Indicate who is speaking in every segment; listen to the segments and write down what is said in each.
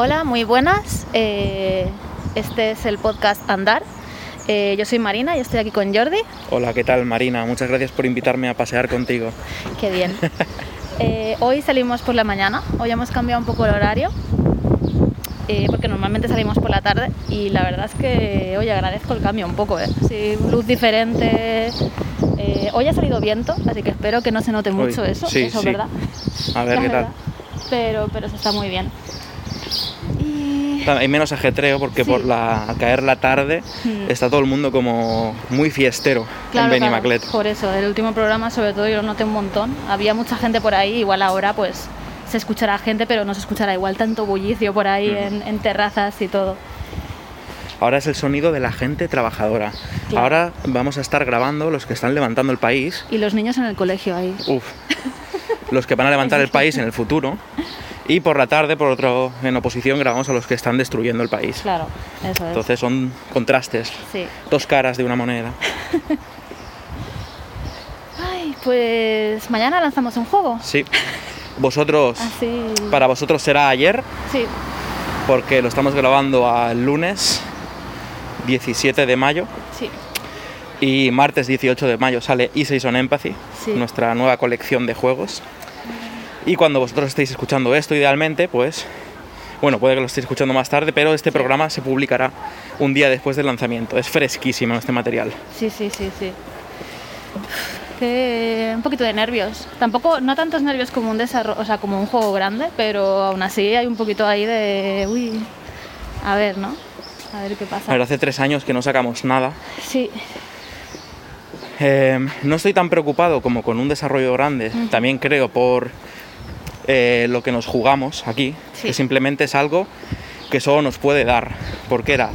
Speaker 1: Hola, muy buenas. Eh, este es el podcast Andar. Eh, yo soy Marina y estoy aquí con Jordi.
Speaker 2: Hola, ¿qué tal Marina? Muchas gracias por invitarme a pasear contigo.
Speaker 1: Qué bien. Eh, hoy salimos por la mañana, hoy hemos cambiado un poco el horario, porque normalmente salimos por la tarde y la verdad es que hoy agradezco el cambio un poco, ¿eh? Sí, luz diferente. Eh, hoy ha salido viento, así que espero que no se note mucho
Speaker 2: Uy,
Speaker 1: eso,
Speaker 2: sí,
Speaker 1: eso
Speaker 2: sí.
Speaker 1: ¿verdad?
Speaker 2: A ver
Speaker 1: La
Speaker 2: qué tal.
Speaker 1: Pero, pero se está muy bien. Y
Speaker 2: Hay menos ajetreo porque
Speaker 1: Sí.
Speaker 2: por la, al caer la tarde
Speaker 1: Hmm.
Speaker 2: está todo el mundo como muy fiestero en
Speaker 1: Claro, claro,
Speaker 2: Benimaclet.
Speaker 1: por eso, el último programa sobre todo yo lo noté un montón. Había mucha gente por ahí, igual ahora pues se escuchará gente, pero no se escuchará igual tanto bullicio por ahí en, en terrazas y todo.
Speaker 2: Ahora es el sonido de la gente trabajadora.
Speaker 1: Claro.
Speaker 2: Ahora vamos a estar grabando los que están levantando el país.
Speaker 1: Y los niños en el colegio ahí.
Speaker 2: Uf. los que van a levantar el país en el futuro. Y por la tarde, por otro, en oposición, grabamos a los que están destruyendo el país.
Speaker 1: Claro, eso es.
Speaker 2: Entonces son contrastes,
Speaker 1: Sí.
Speaker 2: dos caras de una moneda.
Speaker 1: Ay, pues mañana lanzamos un juego.
Speaker 2: Sí. Vosotros,
Speaker 1: Así.
Speaker 2: para vosotros será ayer,
Speaker 1: Sí,
Speaker 2: porque lo estamos grabando al lunes 17 de mayo
Speaker 1: sí.
Speaker 2: y martes 18 de mayo sale E6 on Empathy,
Speaker 1: Sí.
Speaker 2: nuestra nueva colección de juegos. Y cuando vosotros estéis escuchando esto, idealmente, pues, bueno, puede que lo estéis escuchando más tarde, pero este programa se publicará un día después del lanzamiento. Es fresquísimo este material.
Speaker 1: Sí, sí, sí, sí. Que un poquito de nervios. Tampoco, no tantos nervios como un desarrollo, o sea, como un juego grande, pero aún así hay un poquito ahí de, uy, a ver, ¿no? A ver qué
Speaker 2: A
Speaker 1: pasa.
Speaker 2: ver, hace tres años que no sacamos nada.
Speaker 1: Sí,
Speaker 2: Eh, no estoy tan preocupado como con un desarrollo grande. También creo por eh, lo que nos jugamos aquí,
Speaker 1: Sí.
Speaker 2: que simplemente es algo que solo nos puede dar, porque era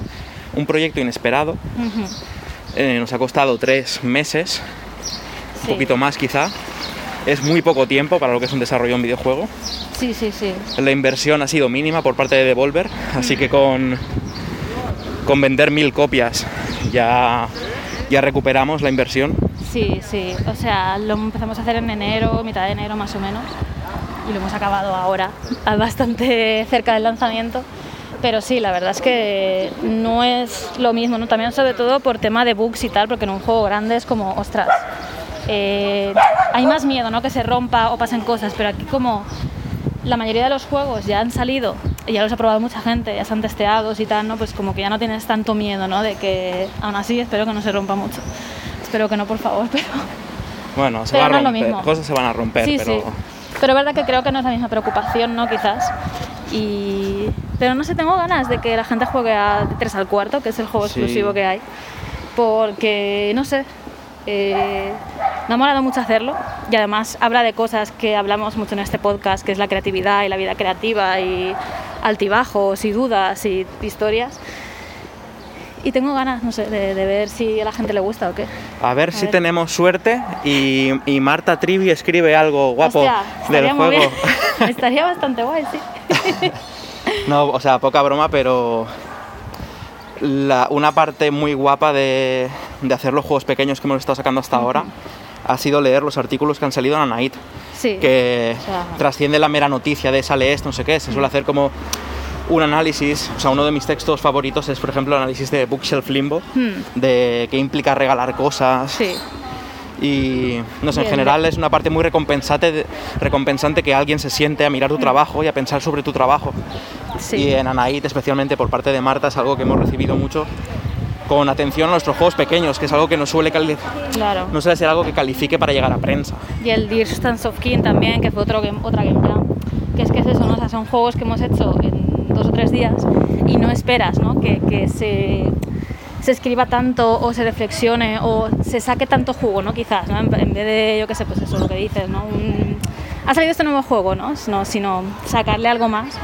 Speaker 2: un proyecto inesperado. eh, nos ha costado tres meses,
Speaker 1: sí.
Speaker 2: un poquito más quizá. Es muy poco tiempo para lo que es un desarrollo de un videojuego.
Speaker 1: Sí, sí, sí.
Speaker 2: La inversión ha sido mínima por parte de Devolver, así que con, con vender mil copias ya, ya recuperamos la inversión.
Speaker 1: Sí, sí. O sea, lo empezamos a hacer en enero, mitad de enero más o menos. Y lo hemos acabado ahora, a- bastante cerca del lanzamiento. Pero sí, la verdad es que no es lo mismo, ¿no? También sobre todo por tema de bugs y tal, porque en un juego grande es como, ostras, eh, hay más miedo, ¿no? Que se rompa o pasen cosas, pero aquí como la mayoría de los juegos ya han salido, ya los ha probado mucha gente, ya están testeados y tal, ¿no? Pues como que ya no tienes tanto miedo, ¿no? De que, aún así, espero que no se rompa mucho. Espero que no, por favor, pero...
Speaker 2: Bueno, se
Speaker 1: Pero
Speaker 2: va a
Speaker 1: no lo
Speaker 2: romper, cosas se van a romper,
Speaker 1: sí,
Speaker 2: pero
Speaker 1: sí. Pero es verdad que creo que no es la misma preocupación, ¿no? Quizás. Y... Pero no sé, tengo ganas de que la gente juegue a 3 al cuarto, que es el juego
Speaker 2: Sí.
Speaker 1: exclusivo que hay. Porque, no sé, eh, me ha molado mucho hacerlo. Y además habla de cosas que hablamos mucho en este podcast, que es la creatividad y la vida creativa y altibajos y dudas y historias. Y tengo ganas, no sé, de, de ver si a la gente le gusta o qué.
Speaker 2: a ver
Speaker 1: A
Speaker 2: si
Speaker 1: ver.
Speaker 2: tenemos suerte y, y Marta Trivi escribe algo guapo
Speaker 1: Hostia,
Speaker 2: del
Speaker 1: muy
Speaker 2: juego.
Speaker 1: bien. Estaría bastante guay, sí.
Speaker 2: No, o sea, poca broma, pero la- una parte muy guapa de, de hacer los juegos pequeños que hemos estado sacando hasta ahora ha sido leer los artículos que han salido en Anaid,
Speaker 1: Sí.
Speaker 2: que
Speaker 1: O sea-
Speaker 2: trasciende la mera noticia de sale esto, no sé qué, se suele hacer como un análisis, o sea, uno de mis textos favoritos es, por ejemplo, el análisis de Bookshelf Limbo,
Speaker 1: Hmm.
Speaker 2: de qué implica regalar cosas,
Speaker 1: Sí,
Speaker 2: y no sé, en
Speaker 1: Bien,
Speaker 2: general es una parte muy recompensante, recompensante que alguien se siente a mirar tu trabajo y a pensar sobre tu trabajo.
Speaker 1: sí.
Speaker 2: Y en Anaid, especialmente por parte de Marta, es algo que hemos recibido mucho con atención a nuestros juegos pequeños, que es algo que no suele,
Speaker 1: Claro.
Speaker 2: no suele ser algo que califique para llegar a prensa.
Speaker 1: Y el Dear Stance of King también, que fue otro game- otra Game Jam. Que es que es eso, ¿no? O sea, son juegos que hemos hecho en dos o tres días y no esperas, ¿no? Que, que se, se escriba tanto o se reflexione o se saque tanto jugo, ¿no? Quizás, ¿no? En, en vez de, yo qué sé, pues eso, lo que dices, ¿no? Un- ha salido este nuevo juego, ¿no? No, sino sacarle algo más,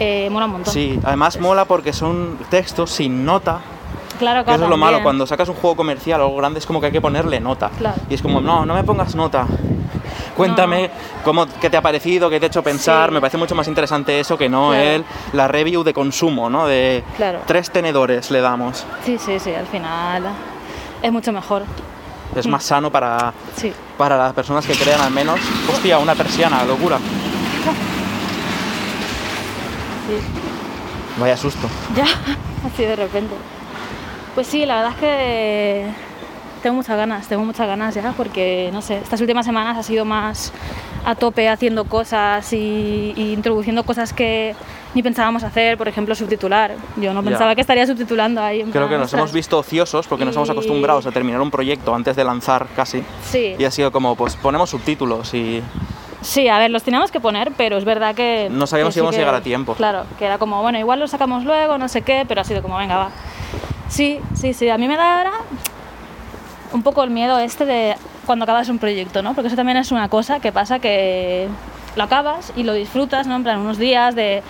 Speaker 1: eh, mola un montón.
Speaker 2: Sí, además mola porque son textos sin nota,
Speaker 1: Claro,
Speaker 2: que
Speaker 1: claro.
Speaker 2: eso es lo malo,
Speaker 1: también.
Speaker 2: cuando sacas un juego comercial o algo grande es como que hay que ponerle nota.
Speaker 1: Claro.
Speaker 2: Y es como, no, no me pongas nota. Cuéntame cómo, qué te ha parecido, qué te ha hecho pensar.
Speaker 1: Sí.
Speaker 2: Me parece mucho más interesante eso que no
Speaker 1: Claro.
Speaker 2: el, la review de consumo, ¿no? De
Speaker 1: Claro.
Speaker 2: tres tenedores le damos.
Speaker 1: Sí, sí, sí, al final es mucho mejor.
Speaker 2: Es más sano para,
Speaker 1: Sí.
Speaker 2: para las personas que crean al menos. Hostia, una persiana, locura.
Speaker 1: sí.
Speaker 2: Vaya susto.
Speaker 1: Ya, así de repente. Pues sí, la verdad es que tengo muchas ganas, tengo muchas ganas ya, porque no sé, estas últimas semanas ha sido más a tope haciendo cosas y, y introduciendo cosas que ni pensábamos hacer, por ejemplo, subtitular. Yo no
Speaker 2: Ya.
Speaker 1: pensaba que estaría subtitulando ahí.
Speaker 2: Creo
Speaker 1: plan,
Speaker 2: que nos
Speaker 1: ostras.
Speaker 2: hemos visto ociosos porque nos estamos
Speaker 1: Y-
Speaker 2: acostumbrados a terminar un proyecto antes de lanzar casi.
Speaker 1: Sí,
Speaker 2: Y ha sido como, pues ponemos subtítulos y
Speaker 1: sí, a ver, los teníamos que poner, pero es verdad que...
Speaker 2: No sabíamos
Speaker 1: que
Speaker 2: si íbamos a llegar a tiempo.
Speaker 1: Claro, que era como, bueno, igual lo sacamos luego, no sé qué, pero ha sido como, venga, va. Sí, sí, sí, a mí me da ahora un poco el miedo este de cuando acabas un proyecto, ¿no? Porque eso también es una cosa que pasa que lo acabas y lo disfrutas, ¿no? En plan, unos días de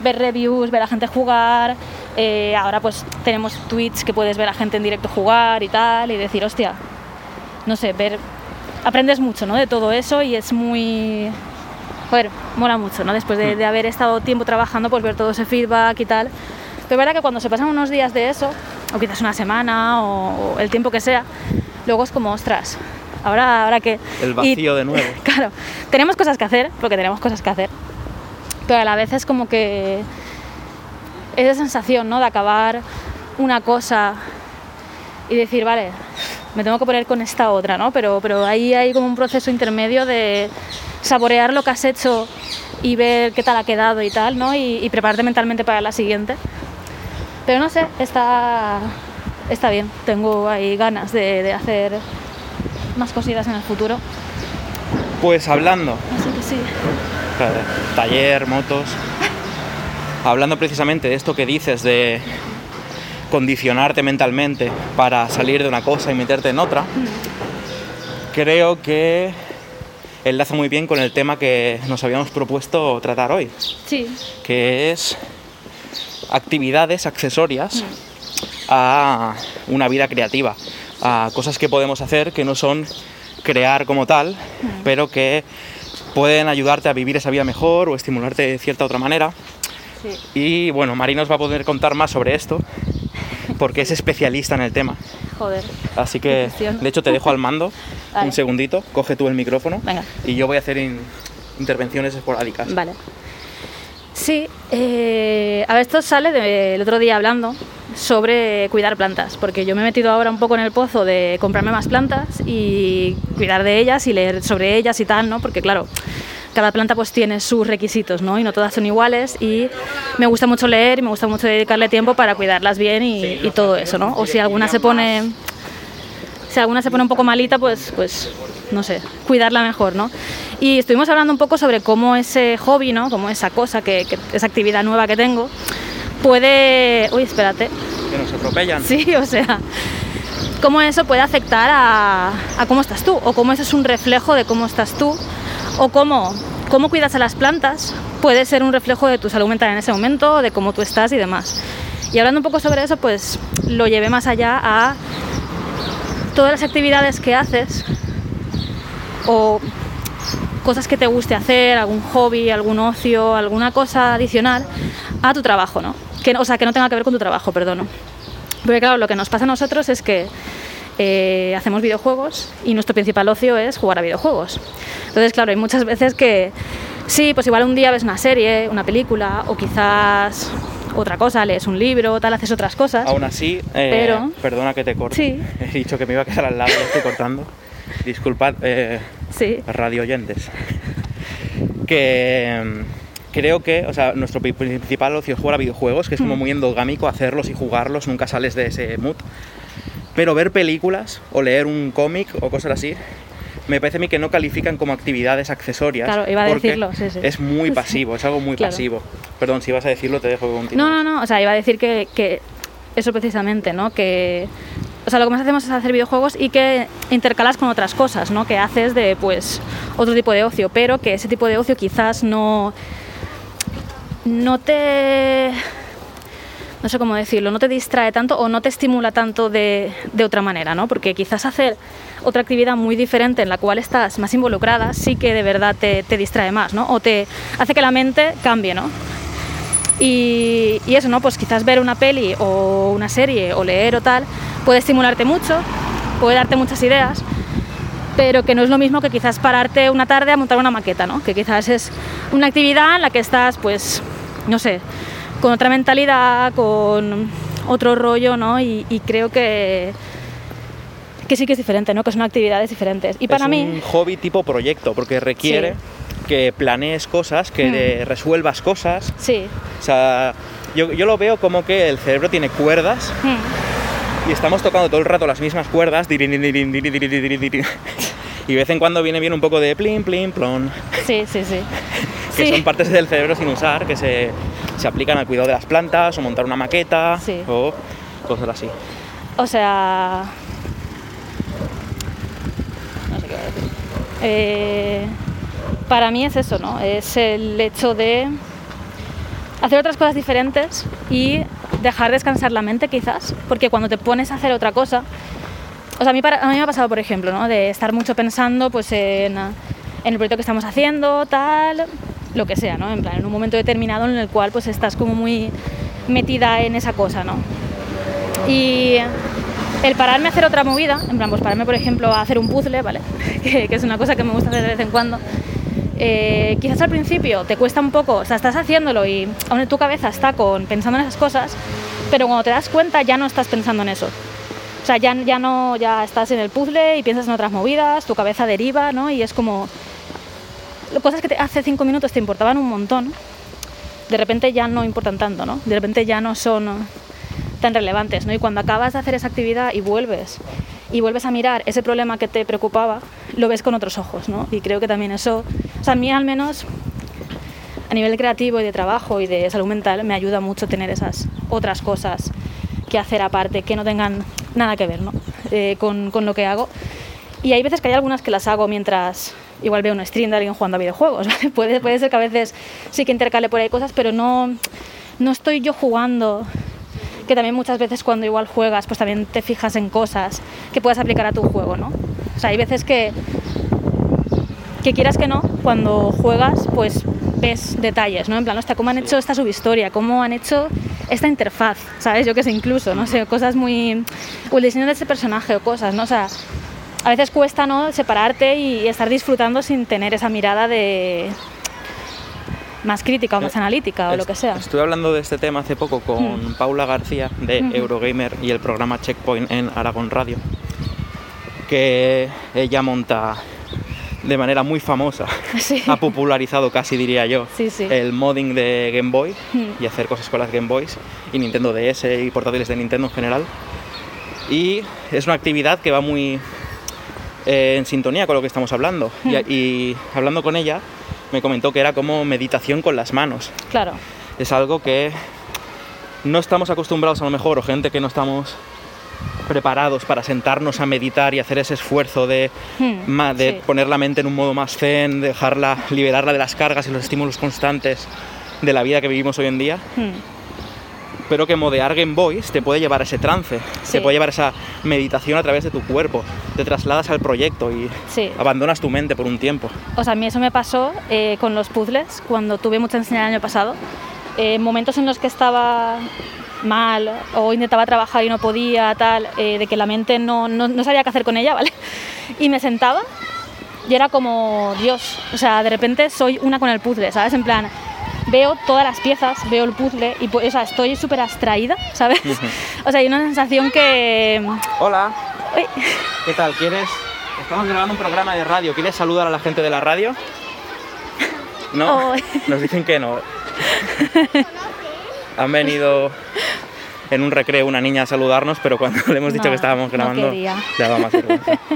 Speaker 1: ver reviews, ver a gente jugar, eh, ahora pues tenemos tweets que puedes ver a gente en directo jugar y tal, y decir, hostia, no sé, ver, aprendes mucho, ¿no? De todo eso y es muy, joder, mola mucho, ¿no? Después de, de haber estado tiempo trabajando, pues ver todo ese feedback y tal. Pero es verdad que cuando se pasan unos días de eso, o quizás una semana, o, o el tiempo que sea, luego es como, ostras, ahora, ahora qué.
Speaker 2: El
Speaker 1: Y-
Speaker 2: vacío de nuevo.
Speaker 1: claro, tenemos cosas que hacer, porque tenemos cosas que hacer, pero a la vez es como que esa sensación, ¿no? De acabar una cosa y decir, vale, me tengo que poner con esta otra, ¿no? Pero, pero ahí hay como un proceso intermedio de saborear lo que has hecho y ver qué tal ha quedado y tal, ¿no? Y, y prepararte mentalmente para la siguiente. Pero no sé, está, está bien. Tengo ahí ganas de, de hacer más cositas en el futuro.
Speaker 2: Pues hablando,
Speaker 1: Así que sí.
Speaker 2: taller, motos, hablando precisamente de esto que dices de condicionarte mentalmente para salir de una cosa y meterte en otra, creo que enlaza muy bien con el tema que nos habíamos propuesto tratar hoy,
Speaker 1: Sí,
Speaker 2: que es actividades accesorias a una vida creativa, a cosas que podemos hacer que no son crear como tal, pero que pueden ayudarte a vivir esa vida mejor o estimularte de cierta otra manera.
Speaker 1: sí.
Speaker 2: Y bueno, Mari nos va a poder contar más sobre esto, porque es especialista en el tema.
Speaker 1: Joder.
Speaker 2: Así que, de hecho, te dejo al mando
Speaker 1: Vale.
Speaker 2: un segundito, coge tú el micrófono
Speaker 1: Venga.
Speaker 2: y yo voy a hacer in- intervenciones esporádicas.
Speaker 1: Vale. Sí, eh, a ver, esto sale del otro día hablando sobre cuidar plantas, porque yo me he metido ahora un poco en el pozo de comprarme más plantas y cuidar de ellas y leer sobre ellas y tal, ¿no? Porque claro, cada planta pues tiene sus requisitos, ¿no? Y no todas son iguales y me gusta mucho leer y me gusta mucho dedicarle tiempo para cuidarlas bien y, y todo eso, ¿no? O si alguna se pone si alguna se pone un poco malita, pues, pues no sé, cuidarla mejor, ¿no? Y estuvimos hablando un poco sobre cómo ese hobby, ¿no? Como esa cosa, que, que- esa actividad nueva que tengo, puede... Uy, espérate.
Speaker 2: Que nos atropellan.
Speaker 1: Sí, o sea, cómo eso puede afectar a, cómo estás tú, o cómo eso es un reflejo de cómo estás tú, o cómo, cómo cuidas a las plantas puede ser un reflejo de tu salud mental en ese momento, de cómo tú estás y demás. Y hablando un poco sobre eso, pues lo llevé más allá a todas las actividades que haces o cosas que te guste hacer, algún hobby, algún ocio, alguna cosa adicional a tu trabajo, ¿no? Que, o sea, que no tenga que ver con tu trabajo, perdón. Porque claro, lo que nos pasa a nosotros es que eh, hacemos videojuegos y nuestro principal ocio es jugar a videojuegos. Entonces, claro, hay muchas veces que sí, pues igual un día ves una serie, una película o quizás otra cosa, lees un libro, tal, haces otras cosas.
Speaker 2: Aún así, eh,
Speaker 1: Pero-
Speaker 2: perdona que te corte.
Speaker 1: Sí.
Speaker 2: He dicho que me iba a quedar al lado, lo estoy cortando. Disculpad, eh,
Speaker 1: Sí,
Speaker 2: radio oyentes. Que, creo que, o sea, nuestro principal ocio es jugar a videojuegos, que es como
Speaker 1: Mm.
Speaker 2: muy endogámico hacerlos y jugarlos, nunca sales de ese mood. Pero ver películas o leer un cómic o cosas así, me parece a mí que no califican como actividades accesorias.
Speaker 1: Claro, iba a decirlo, sí, sí.
Speaker 2: Es muy pasivo, es algo muy
Speaker 1: Claro.
Speaker 2: pasivo. Perdón, si vas a decirlo, te dejo que continúes.
Speaker 1: No, no, no, o sea, iba a decir que, que eso precisamente, ¿no? Que, o sea, lo que más hacemos es hacer videojuegos y que intercalas con otras cosas, ¿no? Que haces de, pues, otro tipo de ocio, pero que ese tipo de ocio quizás no, no te, no sé cómo decirlo, no te distrae tanto o no te estimula tanto de, de otra manera, ¿no? Porque quizás hacer otra actividad muy diferente en la cual estás más involucrada sí que de verdad te, te distrae más, ¿no? O te hace que la mente cambie, ¿no? Y, y eso, ¿no? Pues quizás ver una peli o una serie o leer o tal puede estimularte mucho, puede darte muchas ideas, pero que no es lo mismo que quizás pararte una tarde a montar una maqueta, ¿no? Que quizás es una actividad en la que estás, pues, no sé, con otra mentalidad, con otro rollo, ¿no? Y, y creo que, que sí que es diferente, ¿no? Que son actividades diferentes. Y para
Speaker 2: es
Speaker 1: mí...
Speaker 2: un hobby tipo proyecto, porque requiere que planees cosas, que
Speaker 1: Mm.
Speaker 2: de- resuelvas cosas.
Speaker 1: Sí.
Speaker 2: O sea, yo, yo lo veo como que el cerebro tiene cuerdas
Speaker 1: Mm.
Speaker 2: y estamos tocando todo el rato las mismas cuerdas. Y de vez en cuando viene bien un poco de plin, plin, plon,
Speaker 1: Sí, sí, sí.
Speaker 2: que
Speaker 1: Sí.
Speaker 2: son partes del cerebro sin usar, que se, se aplican al cuidado de las plantas o montar una maqueta
Speaker 1: Sí.
Speaker 2: o cosas así.
Speaker 1: O sea. No sé qué voy a decir. Eh, para mí es eso, ¿no? Es el hecho de hacer otras cosas diferentes y dejar descansar la mente, quizás. Porque cuando te pones a hacer otra cosa. O sea, a mí, para- a mí me ha pasado, por ejemplo, ¿no? De estar mucho pensando pues, en, en el proyecto que estamos haciendo, tal, lo que sea, ¿no? En plan, en un momento determinado en el cual pues estás como muy metida en esa cosa, ¿no? Y el pararme a hacer otra movida, en plan, pues pararme, por ejemplo, a hacer un puzzle, ¿vale? que, es una cosa que me gusta hacer de vez en cuando. eh, quizás al principio te cuesta un poco, o sea, estás haciéndolo y aún tu cabeza está con, pensando en esas cosas, pero cuando te das cuenta ya no estás pensando en eso. Sea, ya, ya no, ya estás en el puzzle y piensas en otras movidas, tu cabeza deriva, ¿no? Y es como cosas que te- hace cinco minutos te importaban un montón, de repente ya no importan tanto, ¿no? De repente ya no son tan relevantes, ¿no? Y cuando acabas de hacer esa actividad y vuelves y vuelves a mirar ese problema que te preocupaba, lo ves con otros ojos, ¿no? Y creo que también eso, o sea, a mí al menos a nivel creativo y de trabajo y de salud mental me ayuda mucho tener esas otras cosas que hacer aparte, que no tengan nada que ver, ¿no? Eh, con, con lo que hago. Y hay veces que hay algunas que las hago mientras igual veo un stream de alguien jugando a videojuegos. ¿vale? Puede, puede ser que a veces sí que intercale por ahí cosas, pero no, no estoy yo jugando. Que también muchas veces cuando igual juegas, pues también te fijas en cosas que puedas aplicar a tu juego, ¿no? O sea, hay veces que, que quieras que no, cuando juegas, pues ves detalles, ¿no? En plan, hostia, cómo han hecho esta subhistoria, cómo han hecho esta interfaz, ¿sabes? Yo que sé, incluso, no sé, cosas muy... o el diseño de ese personaje o cosas, ¿no? O sea, a veces cuesta, ¿no? Separarte y estar disfrutando sin tener esa mirada de más crítica o más
Speaker 2: Eh,
Speaker 1: analítica o lo que sea.
Speaker 2: Estuve hablando de este tema hace poco con Paula García de
Speaker 1: Ujú.
Speaker 2: Eurogamer y el programa Checkpoint en Aragón Radio, que ella monta de manera muy famosa,
Speaker 1: Sí.
Speaker 2: ha popularizado casi diría yo
Speaker 1: Sí, sí.
Speaker 2: el modding de Game Boy
Speaker 1: Mm.
Speaker 2: y hacer cosas con las Game Boys y Nintendo DS y portátiles de Nintendo en general. Y es una actividad que va muy eh, en sintonía con lo que estamos hablando. Y,
Speaker 1: Mm.
Speaker 2: y hablando con ella, me comentó que era como meditación con las manos
Speaker 1: Claro,
Speaker 2: es algo que no estamos acostumbrados a lo mejor, o gente que no estamos preparados para sentarnos a meditar y hacer ese esfuerzo de,
Speaker 1: Hmm,
Speaker 2: de
Speaker 1: sí.
Speaker 2: poner la mente en un modo más zen, dejarla, liberarla de las cargas y los estímulos constantes de la vida que vivimos hoy en día,
Speaker 1: Hmm,
Speaker 2: pero que modear Game Boys te puede llevar a ese trance,
Speaker 1: Sí.
Speaker 2: te puede llevar a esa meditación a través de tu cuerpo, te trasladas al proyecto y
Speaker 1: Sí.
Speaker 2: abandonas tu mente por un tiempo.
Speaker 1: O sea, a mí eso me pasó eh, con los puzzles cuando tuve mucha ansiedad el año pasado. Eh, momentos en los que estaba mal o intentaba trabajar y no podía, tal, eh, de que la mente no, no, no sabía qué hacer con ella, ¿vale? Y me sentaba y era como, Dios, o sea, de repente soy una con el puzzle, ¿sabes? En plan, veo todas las piezas, veo el puzzle y o sea, estoy súper abstraída, ¿sabes? O sea, hay una sensación que...
Speaker 2: Hola,
Speaker 1: Uy,
Speaker 2: ¿qué tal? ¿Quieres? Estamos grabando un programa de radio, ¿quieres saludar a la gente de la radio? No,
Speaker 1: Oh.
Speaker 2: nos dicen que no. Han venido en un recreo una niña a saludarnos, pero cuando le hemos dicho
Speaker 1: No,
Speaker 2: que estábamos
Speaker 1: no
Speaker 2: grabando,
Speaker 1: quería.
Speaker 2: le daba más vergüenza.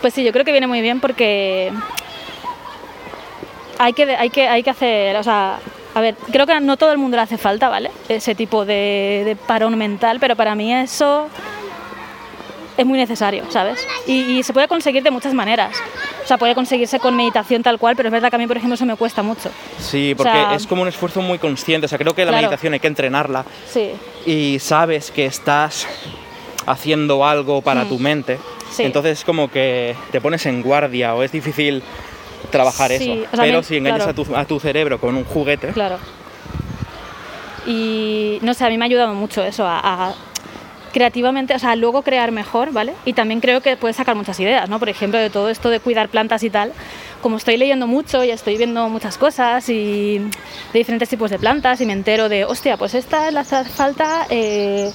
Speaker 1: Pues sí, yo creo que viene muy bien porque hay que, hay que, hay que hacer, o sea, a ver, creo que no todo el mundo le hace falta, ¿vale? Ese tipo de, de parón mental, pero para mí eso es muy necesario, ¿sabes? Y, y se puede conseguir de muchas maneras. O sea, puede conseguirse con meditación tal cual, pero es verdad que a mí, por ejemplo, eso me cuesta mucho.
Speaker 2: Sí, porque
Speaker 1: sea-
Speaker 2: es como un esfuerzo muy consciente. O sea, creo que la
Speaker 1: Claro.
Speaker 2: meditación hay que entrenarla
Speaker 1: Sí,
Speaker 2: y sabes que estás haciendo algo para
Speaker 1: Mm.
Speaker 2: tu mente.
Speaker 1: Sí.
Speaker 2: Entonces como que te pones en guardia o es difícil trabajar
Speaker 1: Sí,
Speaker 2: eso.
Speaker 1: o sea,
Speaker 2: Pero si engañas
Speaker 1: claro.
Speaker 2: a, tu, a tu cerebro con un juguete,
Speaker 1: claro. Y no sé, a mí me ha ayudado mucho eso, a, a creativamente, o sea, luego crear mejor, ¿vale? Y también creo que puedes sacar muchas ideas, ¿no? Por ejemplo, de todo esto de cuidar plantas y tal, como estoy leyendo mucho y estoy viendo muchas cosas y de diferentes tipos de plantas y me entero de, hostia, pues esta le hace falta, eh,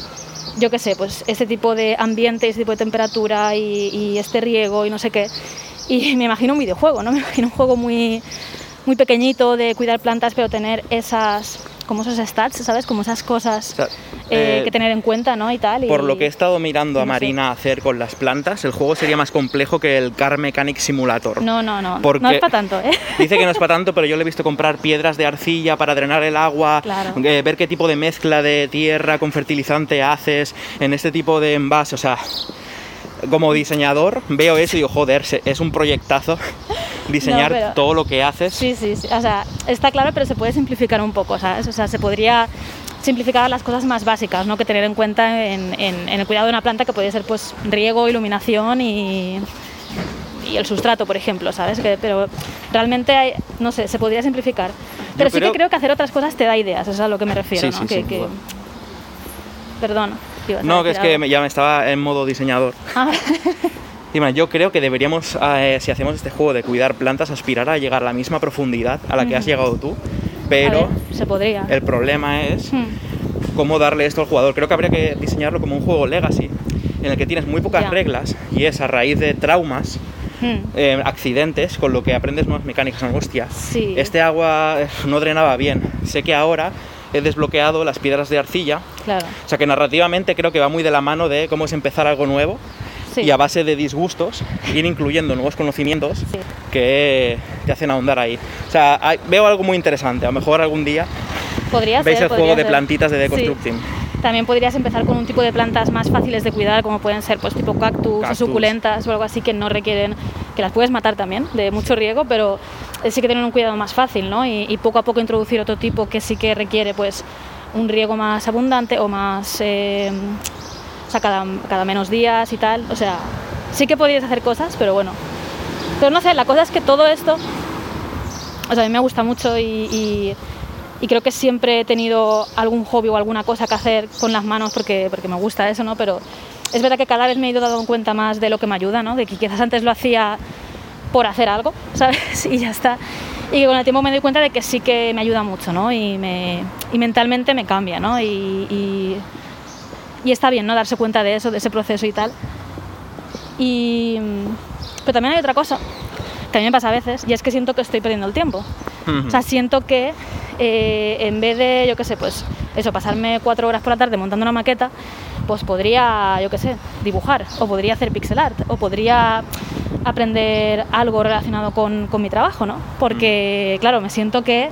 Speaker 1: yo qué sé, pues este tipo de ambiente, este tipo de temperatura y, y este riego y no sé qué. Y me imagino un videojuego, ¿no? Me imagino un juego muy, muy pequeñito de cuidar plantas, pero tener esas, como esos stats, ¿sabes? Como esas cosas
Speaker 2: o sea,
Speaker 1: eh,
Speaker 2: eh,
Speaker 1: que tener en cuenta, ¿no? Y tal.
Speaker 2: por
Speaker 1: y-
Speaker 2: lo que he estado mirando a
Speaker 1: no sé.
Speaker 2: Marina hacer con las plantas, el juego sería más complejo que el Car Mechanic Simulator.
Speaker 1: No, no, no.
Speaker 2: Porque-
Speaker 1: No es para tanto, ¿eh?
Speaker 2: Dice que no es para tanto, pero yo le he visto comprar piedras de arcilla para drenar el agua,
Speaker 1: Claro.
Speaker 2: eh, ver qué tipo de mezcla de tierra con fertilizante haces en este tipo de envase. O sea, como diseñador veo eso y digo, joder, es un proyectazo diseñar
Speaker 1: No, pero-
Speaker 2: todo lo que haces.
Speaker 1: Sí, sí, sí. O sea, está claro, pero se puede simplificar un poco, ¿sabes? O sea, se podría simplificar las cosas más básicas, ¿no? Que tener en cuenta en, en- en el cuidado de una planta que puede ser, pues, riego, iluminación y, y el sustrato, por ejemplo, ¿sabes? Que- pero realmente, hay- no sé, se podría simplificar. Pero sí
Speaker 2: creo-
Speaker 1: que creo que hacer otras cosas te da ideas, eso es a lo que me refiero,
Speaker 2: Sí,
Speaker 1: ¿no?
Speaker 2: sí,
Speaker 1: que. Perdón. ¿Qué ibas a
Speaker 2: No, que es que ya me estaba en modo diseñador.
Speaker 1: Ah,
Speaker 2: yo creo que deberíamos, eh, si hacemos este juego de cuidar plantas, aspirar a llegar a la misma profundidad a la que has llegado tú. Pero
Speaker 1: ver, se podría.
Speaker 2: el problema es
Speaker 1: Hmm.
Speaker 2: cómo darle esto al jugador. Creo que habría que diseñarlo como un juego legacy, en el que tienes muy pocas reglas y es a raíz de traumas,
Speaker 1: Hmm.
Speaker 2: eh, accidentes, con lo que aprendes nuevas mecánicas. Angustia.
Speaker 1: Sí.
Speaker 2: Este agua eh, no drenaba bien. Sé que ahora he desbloqueado las piedras de arcilla.
Speaker 1: Claro.
Speaker 2: O sea que narrativamente creo que va muy de la mano de cómo es empezar algo nuevo
Speaker 1: Sí.
Speaker 2: y a base de disgustos ir incluyendo nuevos conocimientos
Speaker 1: Sí.
Speaker 2: que te hacen ahondar ahí. O sea, hay- veo algo muy interesante. A lo mejor algún día
Speaker 1: Podría
Speaker 2: veis
Speaker 1: ser,
Speaker 2: el juego de plantitas de
Speaker 1: Sí. También podrías empezar con un tipo de plantas más fáciles de cuidar, como pueden ser pues tipo cactus,
Speaker 2: Cactus.
Speaker 1: o suculentas o algo así que no requieren, que las puedes matar también, de mucho riego, pero eh, sí que tienen un cuidado más fácil, ¿no? Y, y poco a poco introducir otro tipo que sí que requiere pues un riego más abundante o más, eh, o sea, cada, cada menos días y tal. O sea, sí que podrías hacer cosas, pero bueno. Pero no sé, la cosa es que todo esto, o sea, a mí me gusta mucho y, y- y creo que siempre he tenido algún hobby o alguna cosa que hacer con las manos porque, porque me gusta eso, ¿no? Pero es verdad que cada vez me he ido dando cuenta más de lo que me ayuda, ¿no? De que quizás antes lo hacía por hacer algo, ¿sabes? Y ya está. Y que con el tiempo me doy cuenta de que sí que me ayuda mucho, ¿no? Y, me, y mentalmente me cambia, ¿no? Y, y, y está bien, ¿no? Darse cuenta de eso, de ese proceso y tal. Y, pero también hay otra cosa que a mí me pasa a veces y es que siento que estoy perdiendo el tiempo. O sea, siento que eh, en vez de, yo qué sé, pues eso, pasarme cuatro horas por la tarde montando una maqueta, pues podría, yo qué sé, dibujar, o podría hacer pixel art, o podría aprender algo relacionado con, con mi trabajo, ¿no? Porque, claro, me siento que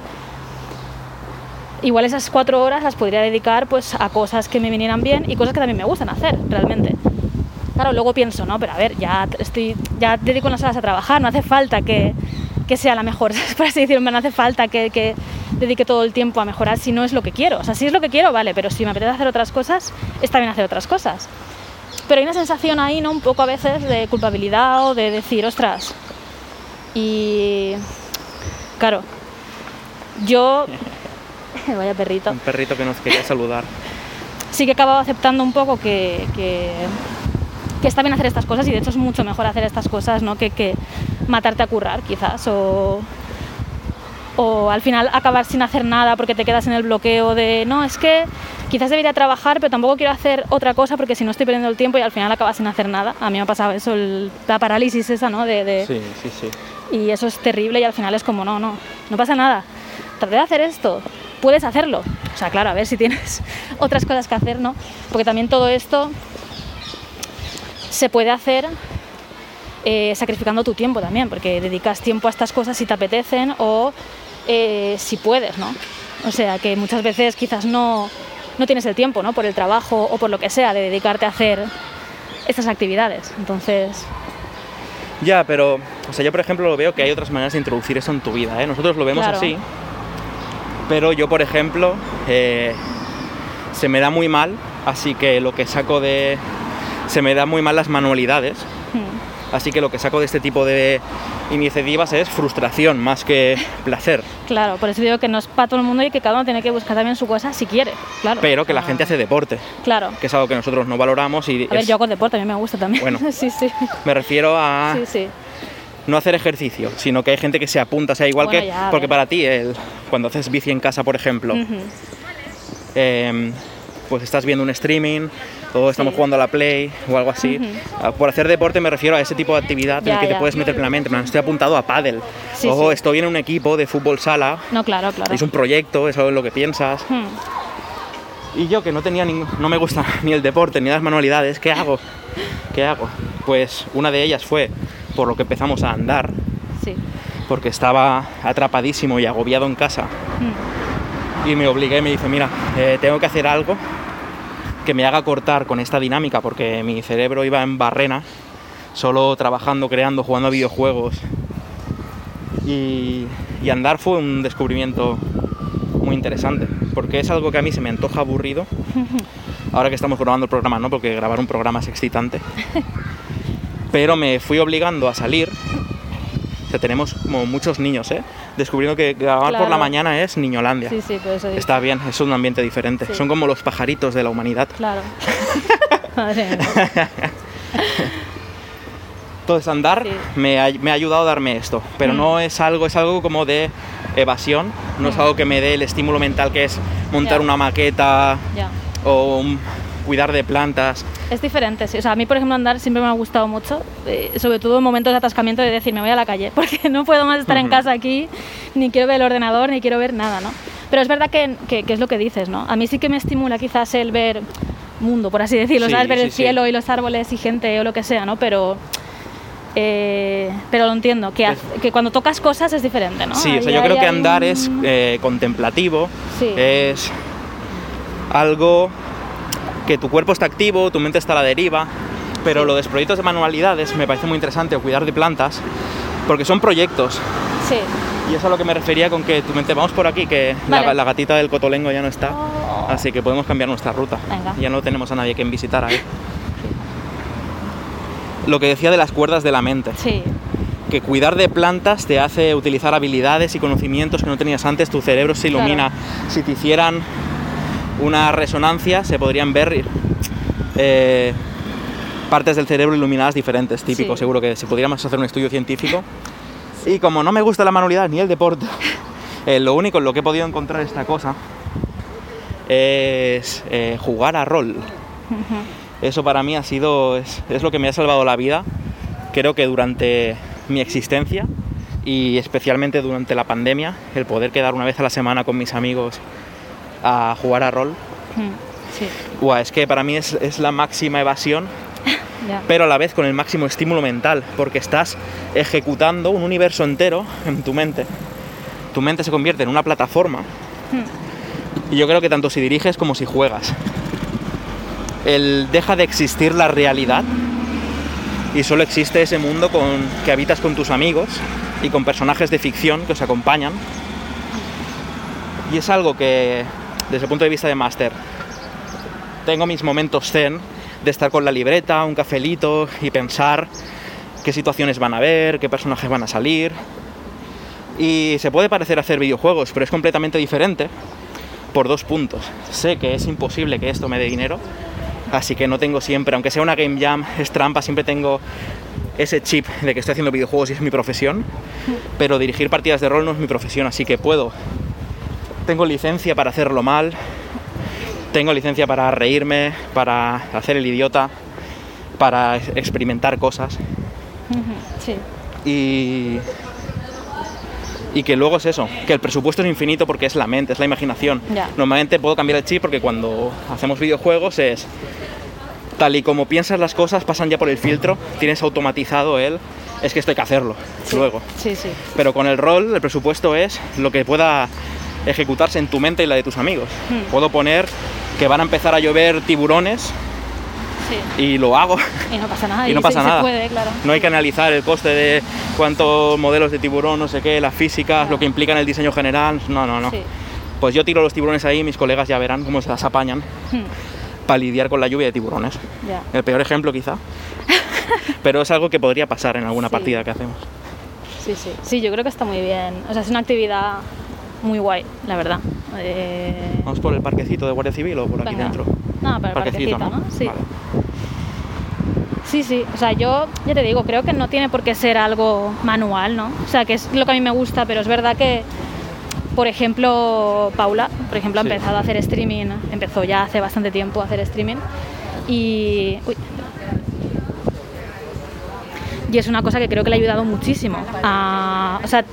Speaker 1: igual esas cuatro horas las podría dedicar pues a cosas que me vinieran bien y cosas que también me gustan hacer, realmente. Claro, luego pienso, no, pero a ver, ya estoy, ya dedico unas horas a trabajar, no hace falta que, que sea la mejor, por así decirlo, no hace falta que, que dedique todo el tiempo a mejorar si no es lo que quiero. O sea, si es lo que quiero, vale, pero si me apetece hacer otras cosas, está bien hacer otras cosas. Pero hay una sensación ahí, ¿no? Un poco a veces de culpabilidad o de decir, ostras. Y. Claro. Yo. Vaya perrito
Speaker 2: Un perrito que nos quería saludar.
Speaker 1: sí que he acabado aceptando un poco que, que, que está bien hacer estas cosas y de hecho es mucho mejor hacer estas cosas ¿no? que, que matarte a currar quizás o, o al final acabar sin hacer nada porque te quedas en el bloqueo de no, es que quizás debería trabajar pero tampoco quiero hacer otra cosa porque si no estoy perdiendo el tiempo y al final acabas sin hacer nada. A mí me ha pasado eso, el- la parálisis esa, ¿no? De, de-
Speaker 2: Sí, sí, sí.
Speaker 1: Y eso es terrible y al final es como, no, no, no pasa nada. Traté de hacer esto, puedes hacerlo. O sea, claro, a ver si tienes otras cosas que hacer, ¿no? Porque también todo esto se puede hacer eh, sacrificando tu tiempo también, porque dedicas tiempo a estas cosas si te apetecen o eh, si puedes, ¿no? O sea, que muchas veces quizás no, no tienes el tiempo, ¿no? Por el trabajo o por lo que sea, de dedicarte a hacer estas actividades. Entonces,
Speaker 2: Ya, pero, o sea, yo por ejemplo lo veo que hay otras maneras de introducir eso en tu vida, ¿eh? Nosotros lo vemos
Speaker 1: Claro.
Speaker 2: así, pero yo por ejemplo eh, se me da muy mal, así que lo que saco de... se me da muy mal las manualidades,
Speaker 1: hmm,
Speaker 2: así que lo que saco de este tipo de iniciativas es frustración más que placer,
Speaker 1: claro, por eso digo que no es para todo el mundo y que cada uno tiene que buscar también su cosa si quiere, claro.
Speaker 2: pero que la
Speaker 1: Ah,
Speaker 2: gente hace deporte,
Speaker 1: Claro.
Speaker 2: que es algo que nosotros no valoramos y
Speaker 1: A ver,
Speaker 2: es-
Speaker 1: yo hago deporte, a mí me gusta también.
Speaker 2: Bueno.
Speaker 1: sí, sí.
Speaker 2: me refiero a
Speaker 1: Sí, sí.
Speaker 2: no hacer ejercicio, sino que hay gente que se apunta, o sea, igual
Speaker 1: Bueno,
Speaker 2: que
Speaker 1: ya,
Speaker 2: porque para ti el, cuando haces bici en casa, por ejemplo,
Speaker 1: Ujú.
Speaker 2: eh, pues estás viendo un streaming o estamos
Speaker 1: Sí.
Speaker 2: jugando a la Play o algo así. Ah, Por hacer deporte me refiero a ese tipo de actividad en el que te puedes meter plenamente. Estoy apuntado a pádel.
Speaker 1: Sí,
Speaker 2: o
Speaker 1: sí.
Speaker 2: estoy en un equipo de fútbol sala.
Speaker 1: No, claro, claro.
Speaker 2: Es un proyecto, es algo en lo que piensas.
Speaker 1: Hmm,
Speaker 2: Y yo que no tenía ningún- no me gusta ni el deporte ni las manualidades, ¿qué hago? ¿Qué hago? Pues una de ellas fue por lo que empezamos a andar,
Speaker 1: Sí.
Speaker 2: porque estaba atrapadísimo y agobiado en casa.
Speaker 1: Hmm,
Speaker 2: y me obligué y me dice, mira, eh, tengo que hacer algo que me haga cortar con esta dinámica porque mi cerebro iba en barrena, solo trabajando, creando, jugando a videojuegos. Y, y andar fue un descubrimiento muy interesante, porque es algo que a mí se me antoja aburrido. Ahora que estamos grabando el programa, ¿no? Porque grabar un programa es excitante. Pero me fui obligando a salir. O sea, tenemos como muchos niños, ¿eh? Descubriendo que grabar por la mañana es Niñolandia.
Speaker 1: Sí, sí, por eso digo.
Speaker 2: Está bien, es un ambiente diferente.
Speaker 1: Sí.
Speaker 2: Son como los pajaritos de la humanidad.
Speaker 1: Claro. Madre.
Speaker 2: Entonces andar
Speaker 1: Sí.
Speaker 2: me, ha, me ha ayudado a darme esto, pero
Speaker 1: Mm.
Speaker 2: no es algo, es algo como de evasión, no es algo que me dé el estímulo mental que es montar una maqueta o un- cuidar de plantas.
Speaker 1: Es diferente, sí. O sea, a mí, por ejemplo, andar siempre me ha gustado mucho, eh, sobre todo en momentos de atascamiento de decir, me voy a la calle, porque no puedo más estar en casa aquí, ni quiero ver el ordenador, ni quiero ver nada, ¿no? Pero es verdad que, que- que es lo que dices, ¿no? A mí sí que me estimula quizás el ver mundo, por así decirlo,
Speaker 2: Sí,
Speaker 1: ¿sabes? Ver
Speaker 2: sí,
Speaker 1: el
Speaker 2: sí.
Speaker 1: cielo y los árboles y gente o lo que sea, ¿no? Pero... eh, pero lo entiendo, que, haz- que cuando tocas cosas es diferente, ¿no?
Speaker 2: Sí, o sea, yo creo que andar
Speaker 1: un-
Speaker 2: es eh, contemplativo,
Speaker 1: Sí.
Speaker 2: es algo que tu cuerpo está activo, tu mente está a la deriva, pero lo de los proyectos de manualidades me parece muy interesante, o cuidar de plantas, porque son proyectos.
Speaker 1: Sí.
Speaker 2: Y eso es a lo que me refería con que tu mente, vamos por aquí, que la,
Speaker 1: Vale.
Speaker 2: la gatita del cotolengo ya no está,
Speaker 1: Oh.
Speaker 2: así que podemos cambiar nuestra ruta.
Speaker 1: Venga.
Speaker 2: Ya no tenemos a nadie que visitar ahí. Lo que decía de las cuerdas de la mente,
Speaker 1: Sí,
Speaker 2: que cuidar de plantas te hace utilizar habilidades y conocimientos que no tenías antes, tu cerebro se
Speaker 1: Claro.
Speaker 2: ilumina. Si te hicieran una resonancia, se podrían ver eh, partes del cerebro iluminadas diferentes, típico,
Speaker 1: Sí.
Speaker 2: seguro que si pudiéramos hacer un estudio científico. Y como no me gusta la manualidad ni el deporte, eh, lo único en lo que he podido encontrar esta cosa es eh, jugar a rol. Eso para mí ha sido, es, es lo que me ha salvado la vida, creo que durante mi existencia y especialmente durante la pandemia, el poder quedar una vez a la semana con mis amigos a jugar a rol,
Speaker 1: Mm, sí,
Speaker 2: es que para mí es, es la máxima evasión, pero a la vez con el máximo estímulo mental, porque estás ejecutando un universo entero en tu mente. Tu mente se convierte en una plataforma
Speaker 1: Mm,
Speaker 2: y yo creo que tanto si diriges como si juegas. El deja de existir la realidad y solo existe ese mundo con, que habitas con tus amigos y con personajes de ficción que os acompañan. Y es algo que, desde el punto de vista de máster, tengo mis momentos zen de estar con la libreta, un cafelito y pensar qué situaciones van a haber, qué personajes van a salir. Y se puede parecer hacer videojuegos, pero es completamente diferente por dos puntos. Sé que es imposible que esto me dé dinero, así que no tengo siempre, aunque sea una game jam, es trampa, siempre tengo ese chip de que estoy haciendo videojuegos y es mi profesión, pero dirigir partidas de rol no es mi profesión, así que puedo. Tengo licencia para hacerlo mal, tengo licencia para reírme, para hacer el idiota, para experimentar cosas
Speaker 1: Sí,
Speaker 2: y Y que luego es eso, que el presupuesto es infinito porque es la mente, es la imaginación. Normalmente puedo cambiar el chip porque cuando hacemos videojuegos es tal y como piensas las cosas pasan ya por el filtro, tienes automatizado el es que esto hay que hacerlo luego.
Speaker 1: Sí, sí.
Speaker 2: Pero con el rol el presupuesto es lo que pueda ejecutarse en tu mente y la de tus amigos.
Speaker 1: Hmm.
Speaker 2: Puedo poner que van a empezar a llover tiburones
Speaker 1: sí.
Speaker 2: y lo hago.
Speaker 1: Y no pasa nada.
Speaker 2: Y no pasa
Speaker 1: se,
Speaker 2: nada.
Speaker 1: Se puede, claro.
Speaker 2: No hay que analizar el coste de cuántos modelos de tiburón, no sé qué, las físicas, lo que implica en el diseño general. No, no, no.
Speaker 1: Sí.
Speaker 2: Pues yo tiro los tiburones ahí, mis colegas ya verán cómo se las apañan
Speaker 1: Hmm,
Speaker 2: para lidiar con la lluvia de tiburones.
Speaker 1: ya.
Speaker 2: El peor ejemplo quizá. Pero es algo que podría pasar en alguna
Speaker 1: Sí.
Speaker 2: partida que hacemos.
Speaker 1: Sí, sí. Sí, yo creo que está muy bien. O sea, es una actividad muy guay, la verdad. Eh,
Speaker 2: ¿Vamos por el parquecito de Guardia Civil o por aquí
Speaker 1: venga.
Speaker 2: dentro?
Speaker 1: No, para el
Speaker 2: Parquecito,
Speaker 1: parquecito, ¿no? Sí.
Speaker 2: Vale.
Speaker 1: Sí, sí, o sea, yo ya te digo, creo que no tiene por qué ser algo manual, ¿no? O sea, que es lo que a mí me gusta, pero es verdad que, por ejemplo, Paula, por ejemplo, ha
Speaker 2: Sí.
Speaker 1: empezado a hacer streaming, empezó ya hace bastante tiempo a hacer streaming y... uy. Y es una cosa que creo que le ha ayudado muchísimo. a- o sea,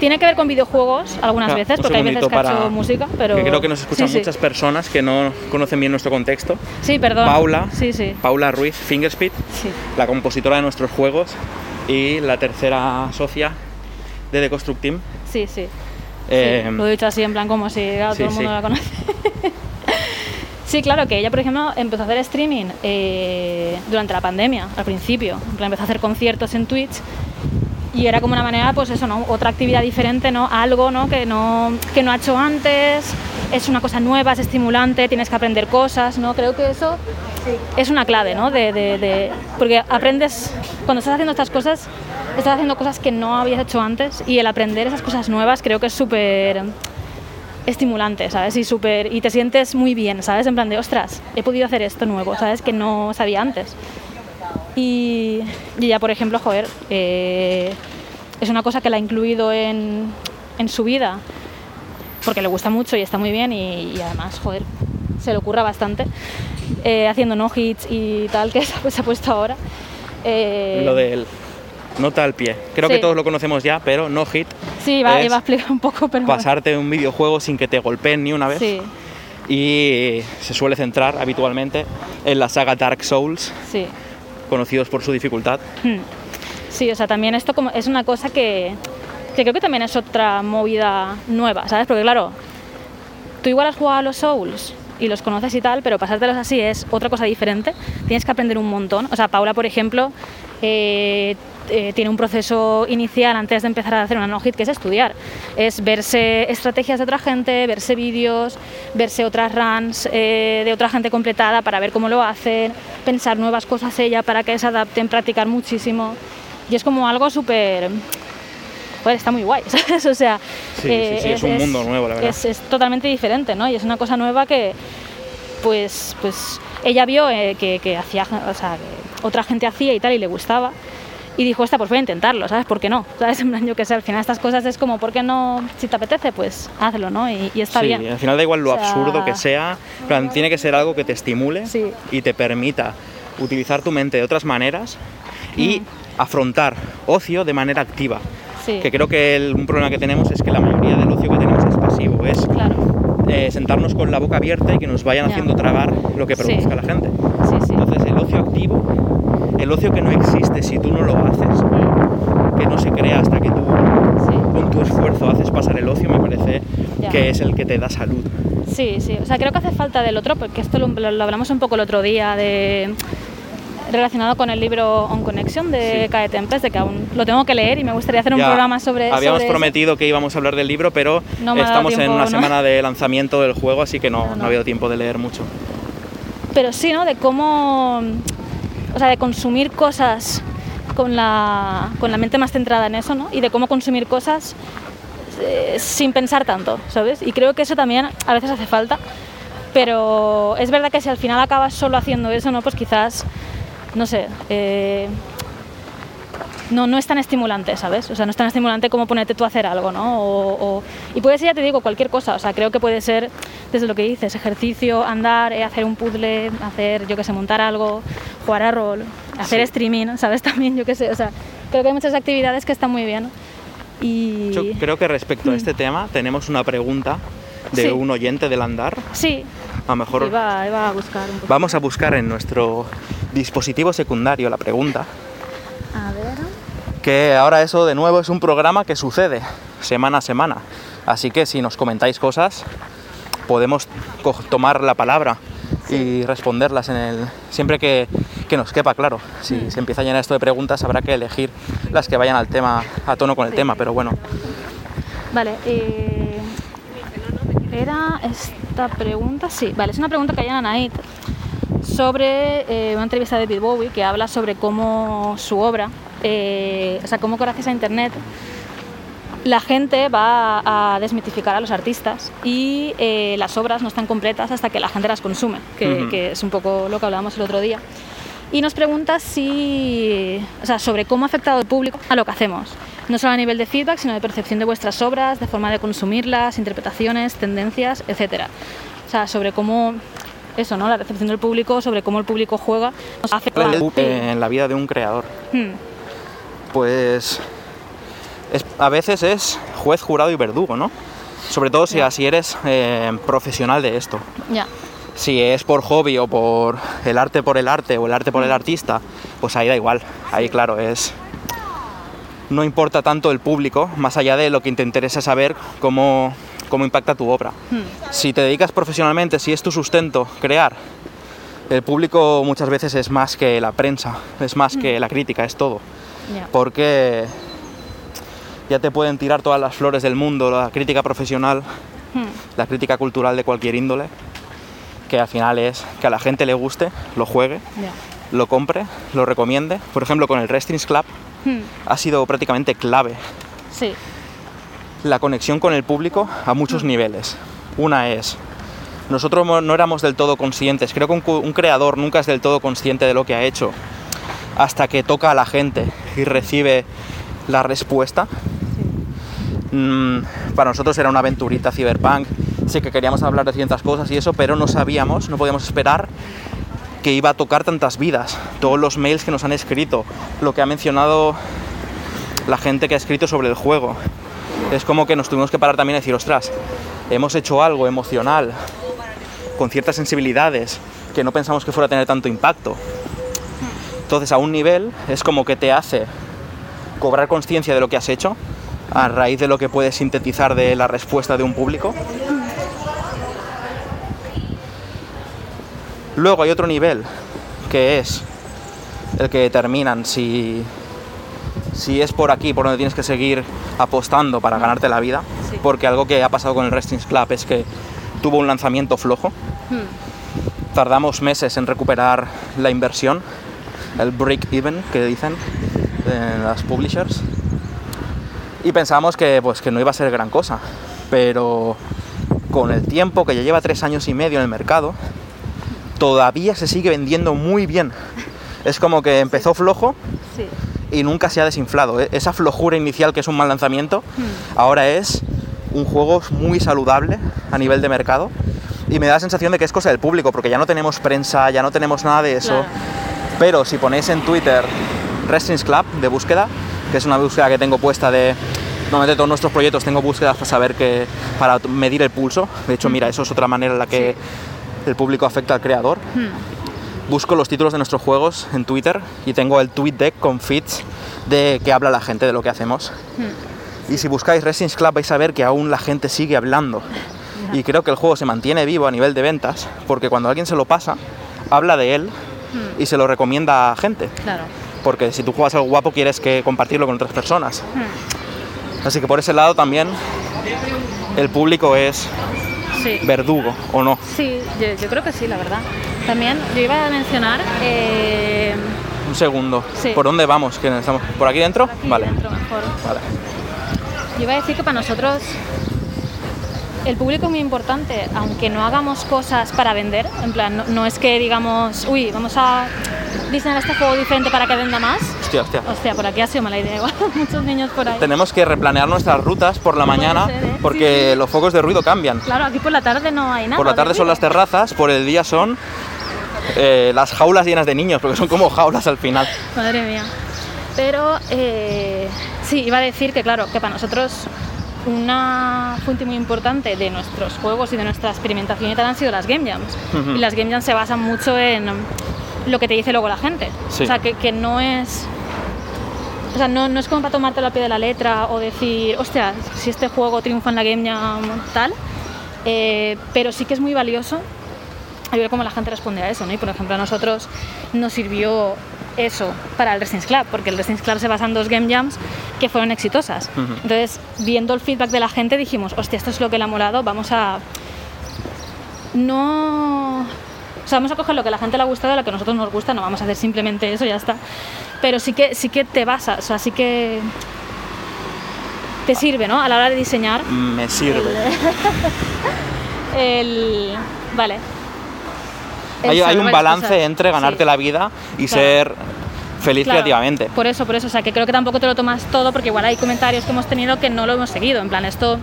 Speaker 1: tiene que ver con videojuegos algunas
Speaker 2: Ah,
Speaker 1: veces, porque hay veces que ha
Speaker 2: para-
Speaker 1: hecho música, pero...
Speaker 2: Que creo que nos escuchan
Speaker 1: Sí, sí.
Speaker 2: muchas personas que no conocen bien nuestro contexto.
Speaker 1: Sí, perdón.
Speaker 2: Paula,
Speaker 1: Sí, sí.
Speaker 2: Paula Ruiz Fingerspeed, la compositora de nuestros juegos y la tercera socia de The Construct Team.
Speaker 1: Sí, sí.
Speaker 2: Eh,
Speaker 1: lo he dicho así en plan como si todo el mundo la conoce. sí, claro, que ella, por ejemplo, empezó a hacer streaming eh, durante la pandemia, al principio. Empezó a hacer conciertos en Twitch y era como una manera, pues eso, ¿no? Otra actividad diferente, ¿no? Algo, ¿no? Que no, que no ha hecho antes, es una cosa nueva, es estimulante, tienes que aprender cosas, ¿no? Creo que eso es una clave, ¿no? De, de- de- porque aprendes, cuando estás haciendo estas cosas, estás haciendo cosas que no habías hecho antes y el aprender esas cosas nuevas creo que es súper estimulante, ¿sabes? Y súper y te sientes muy bien, ¿sabes? En plan de, ostras, he podido hacer esto nuevo, ¿sabes? Que no sabía antes. Y, y ella, por ejemplo, joder, eh, es una cosa que la ha incluido en, en su vida porque le gusta mucho y está muy bien y, además, joder, se le ocurra bastante eh, haciendo no hits y tal que se ha, puesto ahora. Eh,
Speaker 2: Lo del nota al pie. Creo
Speaker 1: Sí.
Speaker 2: que todos lo conocemos ya, pero no hit.
Speaker 1: Sí,
Speaker 2: es
Speaker 1: iba a explicar un poco, pero...
Speaker 2: Pasarte un videojuego sin que te golpeen ni una vez.
Speaker 1: Sí,
Speaker 2: Y se suele centrar habitualmente en la saga Dark Souls,
Speaker 1: sí.
Speaker 2: conocidos por su dificultad.
Speaker 1: Hmm. Sí, o sea, también esto como es una cosa que, que creo que también es otra movida nueva, ¿sabes? Porque claro, tú igual has jugado a los Souls y los conoces y tal, pero pasártelos así es otra cosa diferente. Tienes que aprender un montón. O sea, Paula, por ejemplo, eh, eh, tiene un proceso inicial antes de empezar a hacer una no-hit que es estudiar. Es verse estrategias de otra gente, verse vídeos, verse otras runs eh, de otra gente completada para ver cómo lo hacen, pensar nuevas cosas ella para que se adapten, practicar muchísimo. Y es como algo súper... Joder, está muy guay, ¿sabes? O sea,
Speaker 2: Sí, sí, sí, es un mundo nuevo, la verdad.
Speaker 1: Es, es totalmente diferente, ¿no? Y es una cosa nueva que, pues, pues ella vio eh, que, que hacía, o sea, que otra gente hacía y tal y le gustaba. Y dijo, esta, pues voy a intentarlo, ¿sabes? ¿Por qué no? ¿Sabes? En plan, yo qué sé, al final estas cosas es como, ¿por qué no? Si te apetece, pues hazlo, ¿no? Y, y está
Speaker 2: sí,
Speaker 1: bien.
Speaker 2: al final da igual lo
Speaker 1: O sea-
Speaker 2: absurdo que sea, plan, tiene que ser algo que te estimule
Speaker 1: Sí.
Speaker 2: y te permita utilizar tu mente de otras maneras y afrontar ocio de manera activa.
Speaker 1: Mm. Sí,
Speaker 2: Que creo que el- un problema que tenemos es que la mayoría del ocio que tenemos es pasivo, es
Speaker 1: claro.
Speaker 2: eh, sentarnos con la boca abierta y que nos vayan
Speaker 1: Ya.
Speaker 2: haciendo tragar lo que produzca la gente.
Speaker 1: Sí, sí.
Speaker 2: Entonces el ocio activo, el ocio que no existe si tú no lo haces, que no se crea hasta que tú
Speaker 1: Sí.
Speaker 2: con tu esfuerzo haces pasar el ocio, me parece
Speaker 1: Ya.
Speaker 2: que es el que te da salud.
Speaker 1: Sí, sí, o sea, creo que hace falta del otro, porque esto lo, lo- hablamos un poco el otro día, de relacionado con el libro On Connection de
Speaker 2: Sí.
Speaker 1: Cae Tempest, de que aún lo tengo que leer y me gustaría hacer un
Speaker 2: Ya
Speaker 1: programa sobre
Speaker 2: Habíamos
Speaker 1: sobre eso.
Speaker 2: prometido que íbamos a hablar del libro, pero
Speaker 1: No
Speaker 2: estamos en
Speaker 1: tiempo,
Speaker 2: una
Speaker 1: ¿no?
Speaker 2: semana de lanzamiento del juego, así que no,
Speaker 1: No,
Speaker 2: no,
Speaker 1: no.
Speaker 2: ha habido tiempo de leer mucho.
Speaker 1: Pero sí, ¿no? De cómo, o sea, de consumir cosas con la, con la mente más centrada en eso, ¿no? Y de cómo consumir cosas eh, sin pensar tanto, ¿sabes? Y creo que eso también a veces hace falta, pero es verdad que si al final acabas solo haciendo eso, ¿no? Pues quizás, no sé, eh, no, no es tan estimulante, ¿sabes? O sea, no es tan estimulante como ponerte tú a hacer algo, ¿no? O, o- y puede ser, ya te digo, cualquier cosa. O sea, creo que puede ser desde lo que dices, ejercicio, andar, eh, hacer un puzzle, hacer, yo qué sé, montar algo, jugar a rol, hacer
Speaker 2: Sí.
Speaker 1: streaming, ¿sabes? También, yo qué sé. O sea, creo que hay muchas actividades que están muy bien Y
Speaker 2: Yo creo que respecto a este tema tenemos una pregunta de
Speaker 1: Sí.
Speaker 2: un oyente del andar.
Speaker 1: sí,
Speaker 2: A lo mejor
Speaker 1: iba, iba a buscar un
Speaker 2: vamos a buscar en nuestro dispositivo secundario la pregunta.
Speaker 1: A ver.
Speaker 2: Que ahora eso de nuevo es un programa que sucede semana a semana. Así que si nos comentáis cosas, podemos co- tomar la palabra y responderlas en el siempre que, que nos quepa, claro. Si
Speaker 1: Mm.
Speaker 2: se empieza a llenar esto de preguntas, habrá que elegir las que vayan al tema, a tono con el
Speaker 1: Sí.
Speaker 2: tema, pero bueno.
Speaker 1: Vale, eh, era esta pregunta, sí, vale, es una pregunta que hay en Anait sobre eh, una entrevista de David Bowie que habla sobre cómo su obra, eh, o sea, cómo gracias a Internet la gente va a desmitificar a los artistas y eh, las obras no están completas hasta que la gente las consume, que, que es un poco lo que hablábamos el otro día. Y nos pregunta si, o sea, sobre cómo ha afectado el público a lo que hacemos. No solo a nivel de feedback, sino de percepción de vuestras obras, de forma de consumirlas, interpretaciones, tendencias, etc. O sea, sobre cómo, eso, ¿no? La recepción del público, sobre cómo el público juega, nos afecta.
Speaker 2: En la vida de un creador.
Speaker 1: Hmm,
Speaker 2: pues es- a veces es juez, jurado y verdugo, ¿no? Sobre todo si así eres eh, profesional de esto.
Speaker 1: Ya,
Speaker 2: Si es por hobby o por el arte por el arte o el arte por el artista, pues ahí da igual. Ahí claro, es... No importa tanto el público, más allá de lo que te interesa saber cómo, cómo impacta tu obra.
Speaker 1: hmm,
Speaker 2: Si te dedicas profesionalmente, si es tu sustento crear, el público muchas veces es más que la prensa, es más que
Speaker 1: Mm.
Speaker 2: la crítica, es todo
Speaker 1: ya.
Speaker 2: porque ya te pueden tirar todas las flores del mundo, la crítica profesional,
Speaker 1: Hmm,
Speaker 2: la crítica cultural de cualquier índole, que al final es que a la gente le guste, lo juegue,
Speaker 1: ya.
Speaker 2: lo compre, lo recomiende. Por ejemplo, con el Wrestling's Club
Speaker 1: Hmm,
Speaker 2: ha sido prácticamente clave
Speaker 1: sí,
Speaker 2: la conexión con el público a muchos niveles. Una es, nosotros no éramos del todo conscientes, creo que un creador nunca es del todo consciente de lo que ha hecho hasta que toca a la gente y recibe la respuesta. Mm, para nosotros era una aventurita cyberpunk, sí que queríamos hablar de ciertas cosas y eso, pero no sabíamos, no podíamos esperar que iba a tocar tantas vidas, todos los mails que nos han escrito, lo que ha mencionado la gente que ha escrito sobre el juego. Es como que nos tuvimos que parar también y decir, ostras, hemos hecho algo emocional, con ciertas sensibilidades, que no pensamos que fuera a tener tanto impacto. Entonces, a un nivel, es como que te hace cobrar conciencia de lo que has hecho, a raíz de lo que puedes sintetizar de la respuesta de un público. Luego hay otro nivel, que es el que determinan si, si es por aquí por donde tienes que seguir apostando para ganarte la vida.
Speaker 1: Sí.
Speaker 2: Porque algo que ha pasado con el Wrestling's Club es que tuvo un lanzamiento flojo.
Speaker 1: hmm,
Speaker 2: Tardamos meses en recuperar la inversión, el break-even que dicen en las publishers. Y pensamos que, pues, que no iba a ser gran cosa. Pero con el tiempo, que ya lleva tres años y medio en el mercado, todavía se sigue vendiendo muy bien. Es como que empezó flojo
Speaker 1: sí.
Speaker 2: Y nunca se ha desinflado. E- Esa flojura inicial que es un mal lanzamiento,
Speaker 1: Hmm,
Speaker 2: ahora es un juego muy saludable a nivel de mercado. Y me da la sensación de que es cosa del público, porque ya no tenemos prensa, ya no tenemos nada de eso.
Speaker 1: Claro.
Speaker 2: Pero si ponéis en Twitter Wrestling's Club de búsqueda, que es una búsqueda que tengo puesta de. Normalmente todos nuestros proyectos tengo búsquedas para saber que. para medir el pulso. De hecho, mira, eso es otra manera en la que el público afecta al creador.
Speaker 1: hmm,
Speaker 2: Busco los títulos de nuestros juegos en Twitter y tengo el tweet deck con feeds de que habla la gente de lo que hacemos.
Speaker 1: hmm.
Speaker 2: Y si buscáis Wrestling's Club vais a ver que aún la gente sigue hablando. Y creo que el juego se mantiene vivo a nivel de ventas porque cuando alguien se lo pasa, habla de él y se lo recomienda a gente.
Speaker 1: Claro.
Speaker 2: Porque si tú juegas algo guapo quieres que compartirlo con otras personas.
Speaker 1: Hmm,
Speaker 2: Así que por ese lado también el público es
Speaker 1: Sí.
Speaker 2: verdugo o no.
Speaker 1: Sí, yo, yo creo que sí, la verdad. También yo iba a mencionar. eh,
Speaker 2: Un segundo.
Speaker 1: Sí.
Speaker 2: ¿Por dónde vamos? ¿Que estamos? ¿Por aquí dentro?
Speaker 1: aquí
Speaker 2: vale.
Speaker 1: dentro mejor.
Speaker 2: Vale.
Speaker 1: Yo iba a decir que para nosotros el público es muy importante, aunque no hagamos cosas para vender. En plan, no, no es que digamos, uy, vamos a diseñar este juego diferente para que venda más.
Speaker 2: Hostia, hostia.
Speaker 1: Hostia, por aquí ha sido mala idea, igual. Muchos niños por ahí.
Speaker 2: Tenemos que replanear nuestras rutas por la mañana
Speaker 1: ser, ¿eh?
Speaker 2: porque
Speaker 1: Sí, sí.
Speaker 2: los focos de ruido cambian.
Speaker 1: Claro, aquí por la tarde no hay nada.
Speaker 2: Por la tarde
Speaker 1: de
Speaker 2: son las terrazas, por el día son eh, las jaulas llenas de niños, porque son como jaulas al final.
Speaker 1: Madre mía. Pero eh, sí, iba a decir que claro, que para nosotros una fuente muy importante de nuestros juegos y de nuestra experimentación y tal han sido las Game Jams. Y las Game Jams se basan mucho en lo que te dice luego la gente.
Speaker 2: Sí.
Speaker 1: O sea, que, que no es... O sea, no, no es como para tomarte la pie de la letra o decir, hostia, si este juego triunfa en la Game Jam tal, eh, pero sí que es muy valioso a ver cómo la gente responde a eso, ¿no? Y por ejemplo a nosotros nos sirvió eso para el Resistance Club, porque el Resistance Club se basa en dos Game Jams que fueron exitosas. Entonces, viendo el feedback de la gente, dijimos, hostia, esto es lo que le ha molado, vamos a... No... O sea, vamos a coger lo que a la gente le ha gustado, lo que a nosotros nos gusta, no vamos a hacer simplemente eso, ya está. Pero sí que, sí que te basas, o sea, sí que te sirve, ¿no? A la hora de diseñar
Speaker 2: Me sirve.
Speaker 1: el... Vale.
Speaker 2: Hay, hay un balance entre ganarte
Speaker 1: Sí.
Speaker 2: la vida y
Speaker 1: Claro.
Speaker 2: ser feliz
Speaker 1: Claro,
Speaker 2: creativamente.
Speaker 1: Por eso, por eso, o sea, que creo que tampoco te lo tomas todo porque igual hay comentarios que hemos tenido que no lo hemos seguido, en plan, esto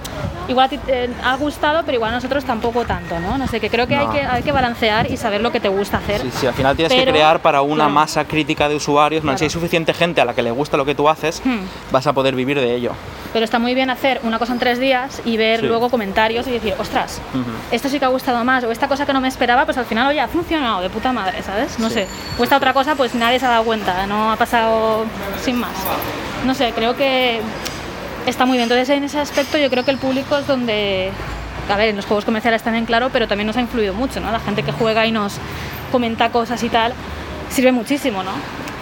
Speaker 1: igual a ti te ha gustado, pero igual a nosotros tampoco tanto, ¿no? No sé, que creo que, hay,
Speaker 2: No.
Speaker 1: que hay que balancear y saber lo que te gusta hacer.
Speaker 2: Sí, sí, al final tienes que
Speaker 1: Pero,
Speaker 2: crear para una
Speaker 1: claro.
Speaker 2: masa crítica de usuarios. No,
Speaker 1: Claro.
Speaker 2: Si hay suficiente gente a la que le gusta lo que tú haces,
Speaker 1: Hmm.
Speaker 2: vas a poder vivir de ello.
Speaker 1: Pero está muy bien hacer una cosa en tres días y ver
Speaker 2: Sí.
Speaker 1: luego comentarios y decir, ostras,
Speaker 2: Ujú.
Speaker 1: esto sí que ha gustado más, o esta cosa que no me esperaba, pues al final, oye, ha funcionado de puta madre, ¿sabes? No
Speaker 2: Sí.
Speaker 1: sé. O esta otra cosa, pues nadie se ha dado cuenta, no ha pasado sin más. No sé, creo que está muy bien. Entonces, en ese aspecto, yo creo que el público es donde. A ver, en los juegos comerciales también, claro, pero también nos ha influido mucho, ¿no? La gente que juega y nos comenta cosas y tal, sirve muchísimo, ¿no?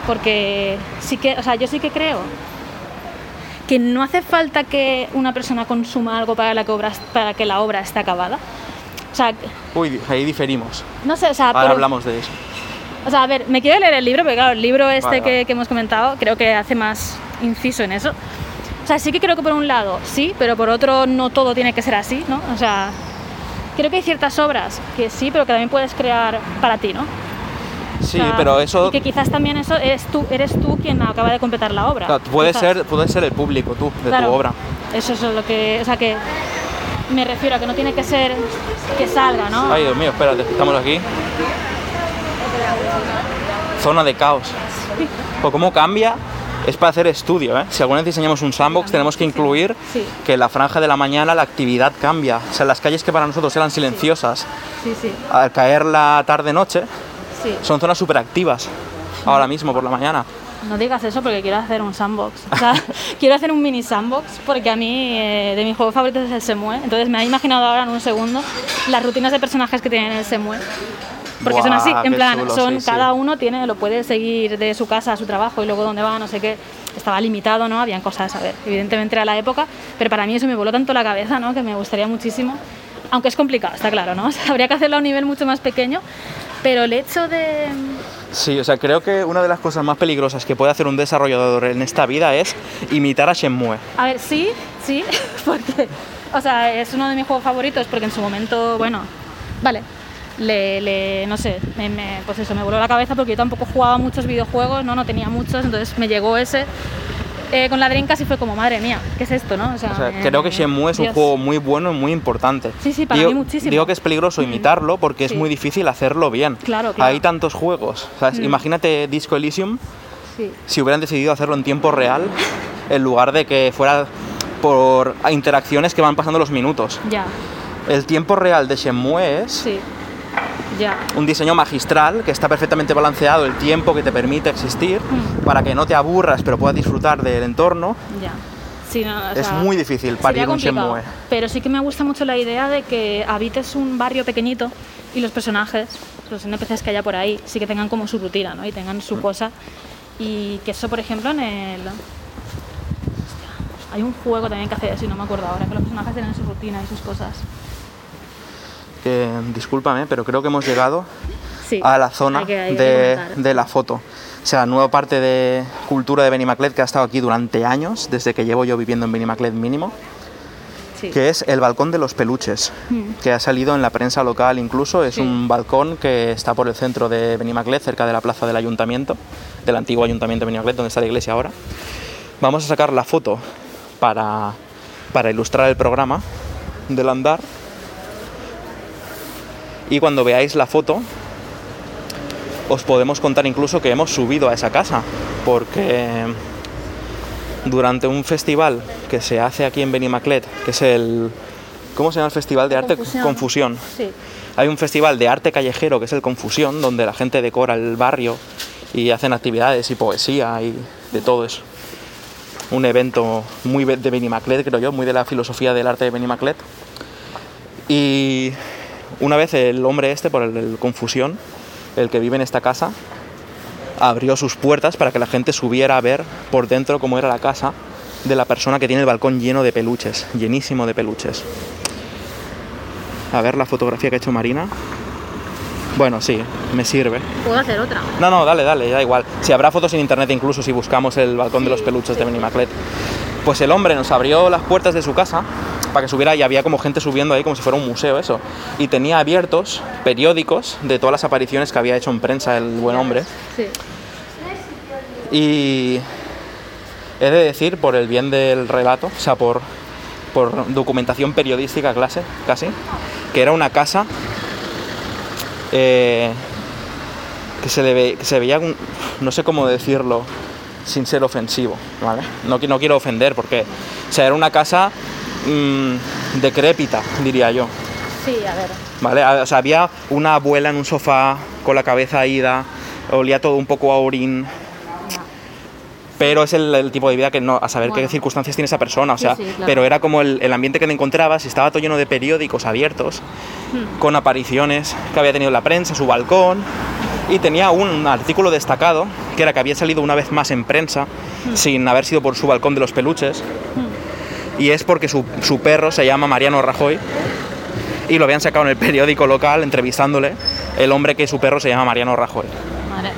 Speaker 1: Porque sí que, o sea, yo sí que creo que no hace falta que una persona consuma algo para, la que, obra, para que la obra esté acabada. O sea,
Speaker 2: Uy, ahí diferimos.
Speaker 1: no sé, o sea,
Speaker 2: Ahora
Speaker 1: pero-
Speaker 2: hablamos de eso.
Speaker 1: O sea, a ver, me quiero leer el libro, porque claro, el libro este
Speaker 2: Vale,
Speaker 1: que,
Speaker 2: vale.
Speaker 1: que hemos comentado creo que hace más inciso en eso. O sea, sí que creo que por un lado sí, pero por otro no todo tiene que ser así, ¿no? O sea, creo que hay ciertas obras que sí, pero que también puedes crear para ti, ¿no?
Speaker 2: Sí,
Speaker 1: O sea,
Speaker 2: pero eso
Speaker 1: Y que quizás también eso eres tú, eres tú quien acaba de completar la obra.
Speaker 2: claro, puede,
Speaker 1: quizás.
Speaker 2: ser, puede ser el público tú, de
Speaker 1: Claro,
Speaker 2: tu obra.
Speaker 1: Eso es lo que. O sea, que me refiero a que no tiene que ser que salga, ¿no?
Speaker 2: Ay, Dios mío, espérate, estamos aquí. Zona de caos. Pues cómo cambia es para hacer estudio, ¿eh? Si alguna vez diseñamos un sandbox tenemos que incluir
Speaker 1: Sí.
Speaker 2: que en la franja de la mañana la actividad cambia. O sea, las calles que para nosotros eran silenciosas,
Speaker 1: Sí, sí,
Speaker 2: al caer la tarde-noche,
Speaker 1: sí.
Speaker 2: son zonas súper activas ahora mismo por la mañana.
Speaker 1: No digas eso porque quiero hacer un sandbox. O sea, quiero hacer un mini sandbox porque a mí eh, de mis juegos favoritos es el Semue. Entonces me he imaginado ahora en un segundo las rutinas de personajes que tienen el Semue. Porque son así, en plan,
Speaker 2: chulo,
Speaker 1: son
Speaker 2: sí, sí.
Speaker 1: cada uno tiene, lo puede seguir de su casa a su trabajo y luego dónde va, no sé qué. Estaba limitado, ¿no? Habían cosas, a ver, evidentemente era la época, pero para mí eso me voló tanto la cabeza, ¿no? Que me gustaría muchísimo. Aunque es complicado, está claro, ¿no? O sea, habría que hacerlo a un nivel mucho más pequeño, pero el hecho de
Speaker 2: Sí, o sea, creo que una de las cosas más peligrosas que puede hacer un desarrollador en esta vida es imitar a Shenmue.
Speaker 1: A ver, sí, sí, porque, o sea, es uno de mis juegos favoritos porque en su momento, bueno, vale, le, le- no sé, me, me- pues eso, me voló la cabeza porque yo tampoco jugaba muchos videojuegos, no, no tenía muchos, entonces me llegó ese eh, con la Dreamcast y fue como, madre mía, ¿qué es esto, no? O sea,
Speaker 2: O sea,
Speaker 1: me-
Speaker 2: creo que Shenmue es un juego muy bueno y muy importante.
Speaker 1: Sí, sí, para
Speaker 2: digo,
Speaker 1: mí muchísimo.
Speaker 2: Digo que es peligroso imitarlo porque es muy difícil hacerlo bien.
Speaker 1: Claro, claro.
Speaker 2: Hay tantos juegos.
Speaker 1: Mm.
Speaker 2: Imagínate Disco Elysium
Speaker 1: Sí,
Speaker 2: si hubieran decidido hacerlo en tiempo real en lugar de que fuera por interacciones que van pasando los minutos.
Speaker 1: ya,
Speaker 2: El tiempo real de Shenmue es
Speaker 1: sí, ya,
Speaker 2: un diseño magistral que está perfectamente balanceado el tiempo que te permite existir
Speaker 1: Mm.
Speaker 2: para que no te aburras pero puedas disfrutar del entorno.
Speaker 1: ya. Sí, no, o
Speaker 2: es muy difícil parir un Shenmue.
Speaker 1: Pero sí que me gusta mucho la idea de que habites un barrio pequeñito y los personajes, los NPCs que haya por ahí, sí que tengan como su rutina, ¿no? Y tengan
Speaker 2: Mm.
Speaker 1: su cosa. Y que eso, por ejemplo, en el... Hostia, hay un juego también que hace y no me acuerdo ahora, que los personajes tienen su rutina y sus cosas.
Speaker 2: Que, discúlpame, pero creo que hemos llegado
Speaker 1: Sí,
Speaker 2: a la zona
Speaker 1: hay que- hay que
Speaker 2: de, la foto. O sea, nueva parte de cultura de Benimaclet que ha estado aquí durante años, desde que llevo yo viviendo en Benimaclet mínimo,
Speaker 1: Sí.
Speaker 2: que es el balcón de los peluches,
Speaker 1: Mm.
Speaker 2: que ha salido en la prensa local incluso. Es
Speaker 1: Sí.
Speaker 2: un balcón que está por el centro de Benimaclet, cerca de la plaza del ayuntamiento, del antiguo ayuntamiento de Benimaclet, donde está la iglesia ahora. Vamos a sacar la foto para, para ilustrar el programa del andar. Y cuando veáis la foto, os podemos contar incluso que hemos subido a esa casa, porque durante un festival que se hace aquí en Benimaclet, que es el... ¿Cómo se llama el festival de arte?
Speaker 1: Confusión.
Speaker 2: Confusión.
Speaker 1: Sí.
Speaker 2: Hay un festival de arte callejero que es el Confusión, donde la gente decora el barrio y hacen actividades y poesía y de todo eso. Un evento muy de Benimaclet, creo yo, muy de la filosofía del arte de Benimaclet. Y una vez el hombre este, por el, Confusión, el que vive en esta casa, abrió sus puertas para que la gente subiera a ver por dentro cómo era la casa de la persona que tiene el balcón lleno de peluches, llenísimo de peluches. A ver la fotografía que ha hecho Marina. Bueno, sí, me sirve.
Speaker 1: Puedo hacer otra.
Speaker 2: No, no, dale, dale, da igual. Si habrá fotos en internet incluso si buscamos el balcón de los peluches de Benimaclet. Pues el hombre nos abrió las puertas de su casa para que subiera y había como gente subiendo ahí como si fuera un museo eso. Y tenía abiertos periódicos de todas las apariciones que había hecho en prensa el buen hombre.
Speaker 1: Sí.
Speaker 2: Y he de decir, por el bien del relato, o sea, por, por documentación periodística clase, casi, que era una casa eh, que, se le ve- que se veía, un- no sé cómo decirlo sin ser ofensivo, ¿vale? No, qui- no quiero ofender porque, o sea, era una casa mm, decrépita, diría yo.
Speaker 1: Sí, a ver.
Speaker 2: ¿vale? A- O sea, había una abuela en un sofá con la cabeza ida, olía todo un poco a orín. Pero es el, el tipo de vida que no, a saber qué circunstancias tiene esa persona, o sea,
Speaker 1: sí, claro.
Speaker 2: pero era como el, el ambiente que te encontrabas y estaba todo lleno de periódicos abiertos,
Speaker 1: Hmm.
Speaker 2: con apariciones que había tenido en la prensa, su balcón, y tenía un artículo destacado, que era que había salido una vez más en prensa,
Speaker 1: Hmm.
Speaker 2: sin haber sido por su balcón de los peluches, y es porque su, su perro se llama Mariano Rajoy, y lo habían sacado en el periódico local entrevistándole el hombre que su perro se llama Mariano Rajoy.
Speaker 1: Madre.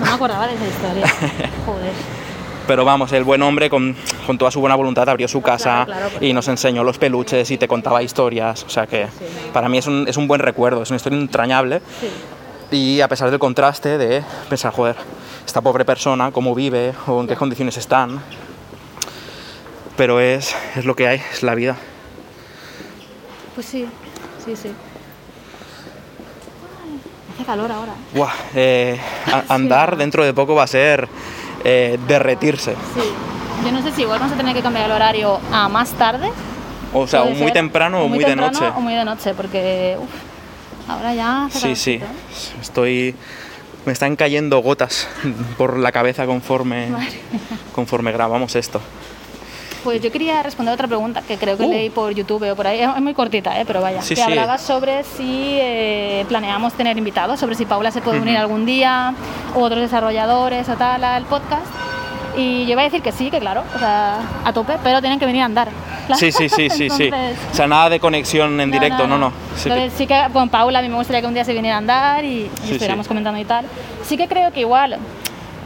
Speaker 1: No me acordaba de esa historia. Joder.
Speaker 2: Pero vamos, el buen hombre con, con toda su buena voluntad abrió su casa
Speaker 1: Claro, claro, porque-
Speaker 2: y nos enseñó los peluches y te contaba historias. O sea que para mí es un, es un buen recuerdo, es una historia entrañable.
Speaker 1: Sí.
Speaker 2: Y a pesar del contraste de pensar, joder, esta pobre persona, cómo vive o en qué condiciones están. Pero es, es lo que hay, es la vida.
Speaker 1: Pues sí, sí, sí. Hace calor ahora.
Speaker 2: Buah, eh, andar dentro de poco va a ser eh, derretirse.
Speaker 1: Sí. Yo no sé si igual vamos a tener que cambiar el horario a más tarde.
Speaker 2: O sea, o muy temprano o muy, de
Speaker 1: temprano
Speaker 2: noche.
Speaker 1: O muy de noche, porque uf, ahora ya.
Speaker 2: Sí, sí. Estoy. Me están cayendo gotas por la cabeza conforme, conforme grabamos esto.
Speaker 1: Pues yo quería responder otra pregunta que creo que
Speaker 2: Uh.
Speaker 1: leí por YouTube o por ahí. Es muy cortita, ¿eh? pero vaya.
Speaker 2: Sí,
Speaker 1: que
Speaker 2: sí.
Speaker 1: hablaba sobre si eh, planeamos tener invitados, sobre si Paula se puede unir algún día, u otros desarrolladores o tal al podcast. Y yo iba a decir que sí, que claro, o sea, a tope, pero tienen que venir a andar. claro.
Speaker 2: Sí, sí, sí, sí, sí.
Speaker 1: Entonces,
Speaker 2: O sea, nada de conexión en directo, no, no. Sí que-
Speaker 1: Entonces sí que con Paula a mí me gustaría que un día se viniera a andar y, y
Speaker 2: Sí,
Speaker 1: estuviéramos
Speaker 2: sí.
Speaker 1: comentando y tal. Sí que creo que igual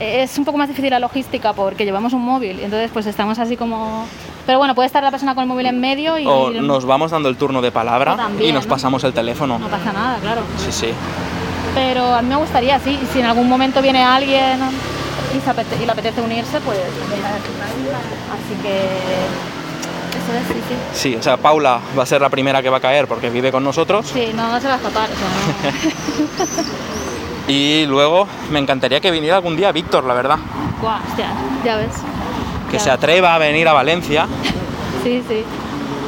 Speaker 1: es un poco más difícil la logística porque llevamos un móvil y entonces pues estamos así como... Pero bueno, puede estar la persona con el móvil en medio y
Speaker 2: O nos vamos dando el turno de palabra
Speaker 1: también,
Speaker 2: y nos
Speaker 1: ¿no?
Speaker 2: pasamos el teléfono.
Speaker 1: no pasa nada, claro.
Speaker 2: Sí, sí.
Speaker 1: Pero a mí me gustaría, sí, y si en algún momento viene alguien y, se apete- y le apetece unirse, pues... Así que... Eso es, sí, sí.
Speaker 2: Sí, o sea, Paula va a ser la primera que va a caer porque vive con nosotros.
Speaker 1: Sí, no, no se va a escapar, o sea, no...
Speaker 2: Y luego me encantaría que viniera algún día Víctor, la verdad.
Speaker 1: Guau, hostia, ya ves.
Speaker 2: Que
Speaker 1: Ya
Speaker 2: se atreva a venir a Valencia.
Speaker 1: Sí, sí.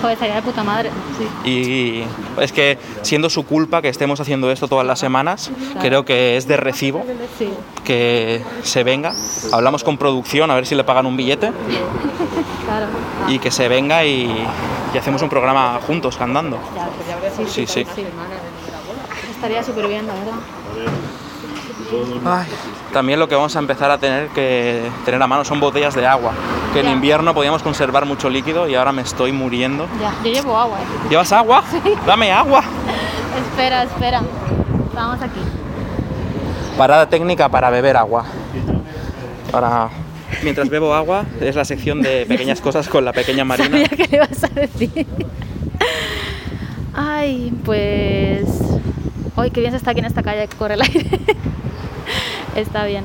Speaker 1: Joder, estaría de puta madre, sí.
Speaker 2: Y es que siendo su culpa que estemos haciendo esto todas las semanas, creo que es de recibo
Speaker 1: Sí,
Speaker 2: que se venga. Hablamos con producción a ver si le pagan un billete
Speaker 1: claro.
Speaker 2: y que se venga y, y hacemos un programa juntos cantando.
Speaker 1: Ya, sí,
Speaker 2: Sí, sí.
Speaker 1: Estaría súper bien, la verdad.
Speaker 2: Ay, también lo que vamos a empezar a tener que tener a mano son botellas de agua, que en invierno podíamos conservar mucho líquido y ahora me estoy muriendo.
Speaker 1: Ya, yo llevo agua, eh.
Speaker 2: ¿Llevas agua? Dame agua.
Speaker 1: Espera, espera. Vamos aquí.
Speaker 2: Parada técnica para beber agua. Para... Mientras bebo agua, es la sección de pequeñas cosas con la pequeña Marina.
Speaker 1: Sabía que le ibas a decir. Ay, pues. Ay, qué bien se está aquí en esta calle que corre el aire. Está bien.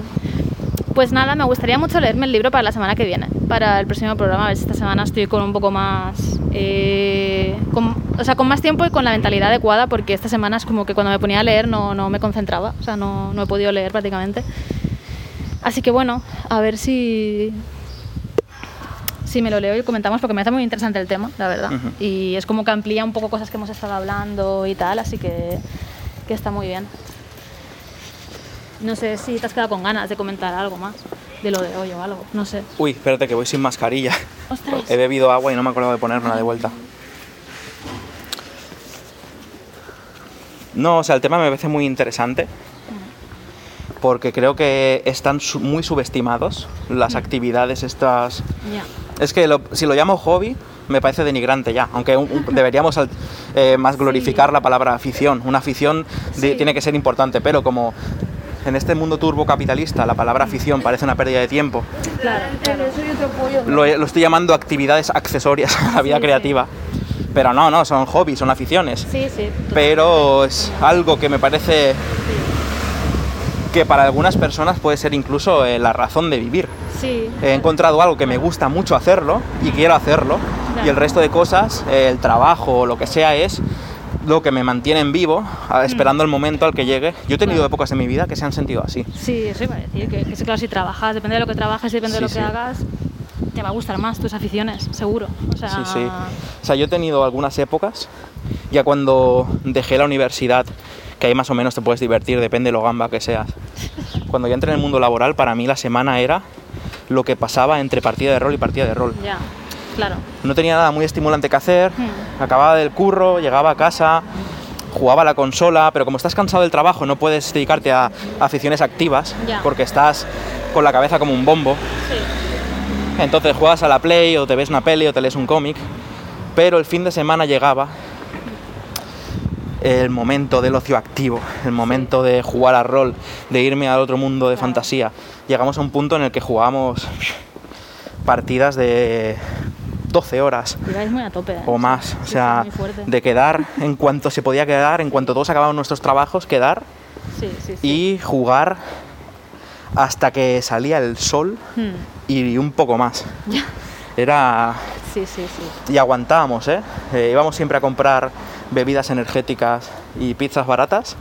Speaker 1: Pues nada, me gustaría mucho leerme el libro para la semana que viene, para el próximo programa. A ver si esta semana estoy con un poco más. eh, con- o sea, con más tiempo y con la mentalidad adecuada, porque esta semana es como que cuando me ponía a leer no, no me concentraba. O sea, no, no he podido leer prácticamente. Así que bueno, a ver si Sí, me lo leo y comentamos porque me parece muy interesante el tema, la verdad. Y es como que amplía un poco cosas que hemos estado hablando y tal, así que, que está muy bien. No sé si te has quedado con ganas de comentar algo más de lo de hoy o algo, no sé.
Speaker 2: Uy, espérate que voy sin mascarilla.
Speaker 1: Ostras.
Speaker 2: He bebido agua y no me acuerdo de ponerla de vuelta. No, o sea, el tema me parece muy interesante porque creo que están muy subestimados las actividades estas. Es que lo- si lo llamo hobby me parece denigrante ya, aunque un- un- deberíamos eh, más glorificar la palabra afición. Una afición de- tiene que ser importante, pero como en este mundo turbocapitalista la palabra afición parece una pérdida de tiempo,
Speaker 1: Claro, claro.
Speaker 2: lo, lo estoy llamando actividades accesorias a la vida
Speaker 1: Sí, sí.
Speaker 2: creativa. Pero no, no, son hobbies, son aficiones.
Speaker 1: Sí, sí.
Speaker 2: Pero es algo que me parece que para algunas personas puede ser incluso eh, la razón de vivir.
Speaker 1: Sí.
Speaker 2: He encontrado algo que me gusta mucho hacerlo y quiero hacerlo y el resto de cosas, eh, el trabajo o lo que sea es lo que me mantiene en vivo, a- esperando el momento al que llegue. Yo he tenido
Speaker 1: Claro.
Speaker 2: épocas en mi vida que se han sentido así.
Speaker 1: Sí, eso iba a decir, que, que sí, claro, si trabajas, depende de lo que trabajes, depende de lo
Speaker 2: Sí,
Speaker 1: que
Speaker 2: sí.
Speaker 1: hagas, te va a gustar más tus aficiones, seguro. O sea,
Speaker 2: Sí, sí. O sea, yo he tenido algunas épocas, ya cuando dejé la universidad, que ahí más o menos te puedes divertir, depende de lo gamba que seas. Cuando ya entré en el mundo laboral, para mí la semana era lo que pasaba entre partida de rol y partida de rol.
Speaker 1: Ya, claro.
Speaker 2: No tenía nada muy estimulante que hacer,
Speaker 1: Hmm.
Speaker 2: acababa del curro, llegaba a casa, jugaba a la consola, pero como estás cansado del trabajo no puedes dedicarte a aficiones activas, porque estás con la cabeza como un bombo.
Speaker 1: Sí.
Speaker 2: Entonces juegas a la Play o te ves una peli o te lees un cómic, pero el fin de semana llegaba el momento del ocio activo, el momento de jugar a rol, de irme al otro mundo de fantasía. Llegamos a un punto en el que jugábamos partidas de 12 horas
Speaker 1: Ibais muy a tope. ¿eh?
Speaker 2: o más, o sea, de quedar en cuanto se podía quedar, en cuanto todos acababan nuestros trabajos, quedar
Speaker 1: Sí, sí, sí.
Speaker 2: y jugar hasta que salía el sol
Speaker 1: Hmm.
Speaker 2: y un poco más. Era
Speaker 1: Sí, sí, sí.
Speaker 2: y aguantábamos, ¿eh? Eh, Íbamos siempre a comprar bebidas energéticas y pizzas baratas.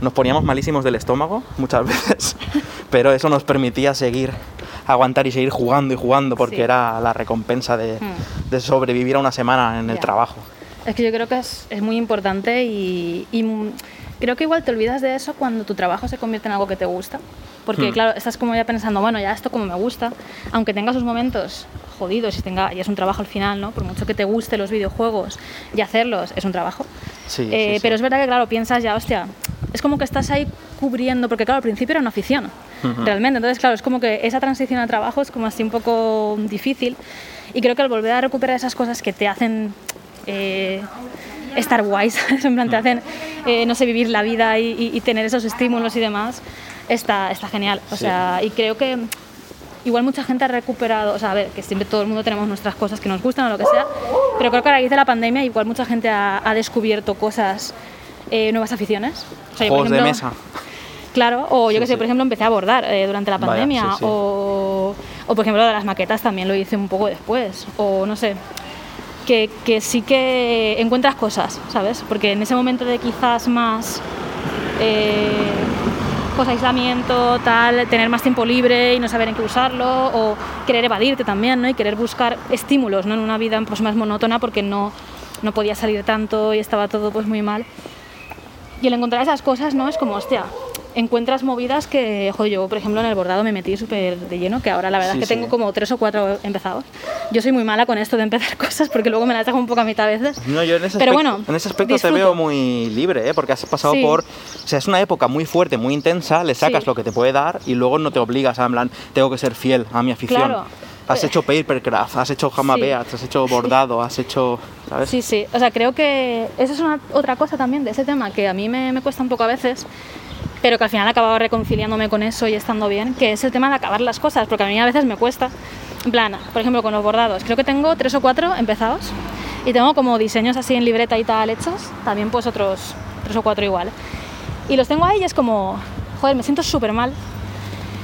Speaker 2: Nos poníamos malísimos del estómago muchas veces, pero eso nos permitía seguir, aguantar y seguir jugando y jugando porque
Speaker 1: Sí.
Speaker 2: era la recompensa de,
Speaker 1: Hmm.
Speaker 2: de sobrevivir a una semana en el trabajo.
Speaker 1: Es que yo creo que es, es muy importante y, y, creo que igual te olvidas de eso cuando tu trabajo se convierte en algo que te gusta. Porque,
Speaker 2: Hmm.
Speaker 1: claro, estás como ya pensando, bueno, ya esto como me gusta, aunque tenga sus momentos jodidos y, tenga, y es un trabajo al final, ¿no? Por mucho que te guste los videojuegos y hacerlos, es un trabajo.
Speaker 2: Sí,
Speaker 1: Eh,
Speaker 2: sí, sí.
Speaker 1: Pero es verdad que, claro, piensas ya, hostia, es como que estás ahí cubriendo, porque, claro, al principio era una afición,
Speaker 2: Ujú.
Speaker 1: realmente. Entonces, claro, es como que esa transición al trabajo es como así un poco difícil. Y creo que al volver a recuperar esas cosas que te hacen eh, estar guays, en plan, te hacen, eh, no sé, vivir la vida y, y- y tener esos estímulos y demás, está, está genial. O
Speaker 2: Sí.
Speaker 1: sea, y creo que igual mucha gente ha recuperado, o sea, a ver, que siempre todo el mundo tenemos nuestras cosas que nos gustan o lo que sea, pero creo que a raíz de la pandemia igual mucha gente ha, ha descubierto cosas, eh, nuevas aficiones. O sea, yo, por
Speaker 2: Juegos de
Speaker 1: ejemplo,
Speaker 2: mesa.
Speaker 1: Claro, o yo
Speaker 2: Sí,
Speaker 1: que sé,
Speaker 2: sí.
Speaker 1: por ejemplo, empecé a bordar eh, durante la pandemia,
Speaker 2: sí.
Speaker 1: O, o por ejemplo de las maquetas también lo hice un poco después, o no sé, que, que sí que encuentras cosas, ¿sabes? Porque en ese momento de quizás más eh, pues aislamiento, tal, tener más tiempo libre y no saber en qué usarlo, o querer evadirte también, ¿no? Y querer buscar estímulos, ¿no? En una vida pues, más monótona porque no, no podía salir tanto y estaba todo pues muy mal. Y el encontrar esas cosas, ¿no? Es como, hostia, encuentras movidas que, joder, yo, por ejemplo, en el bordado me metí súper de lleno, que ahora la verdad
Speaker 2: Sí,
Speaker 1: es que
Speaker 2: sí.
Speaker 1: tengo como tres o cuatro empezados. Yo soy muy mala con esto de empezar cosas porque luego me las dejo un poco a mitad a veces.
Speaker 2: No, yo en ese
Speaker 1: Pero
Speaker 2: aspecto,
Speaker 1: bueno,
Speaker 2: en ese aspecto
Speaker 1: disfruto.
Speaker 2: te veo muy libre, ¿eh? porque has pasado
Speaker 1: Sí.
Speaker 2: por... O sea, es una época muy fuerte, muy intensa, le sacas lo que te puede dar y luego no te obligas a, en plan, tengo que ser fiel a mi afición.
Speaker 1: Claro.
Speaker 2: Has
Speaker 1: Eh,
Speaker 2: hecho papercraft, has hecho beads, has hecho bordado, has hecho... ¿Sabes?
Speaker 1: Sí, sí. O sea, creo que eso es una, otra cosa también de ese tema que a mí me, me cuesta un poco a veces, pero que al final acababa reconciliándome con eso y estando bien, que es el tema de acabar las cosas, porque a mí a veces me cuesta. En plan, por ejemplo, con los bordados, creo que tengo tres o cuatro empezados y tengo como diseños así en libreta y tal hechos, también pues otros tres o cuatro igual. Y los tengo ahí y es como, joder, me siento súper mal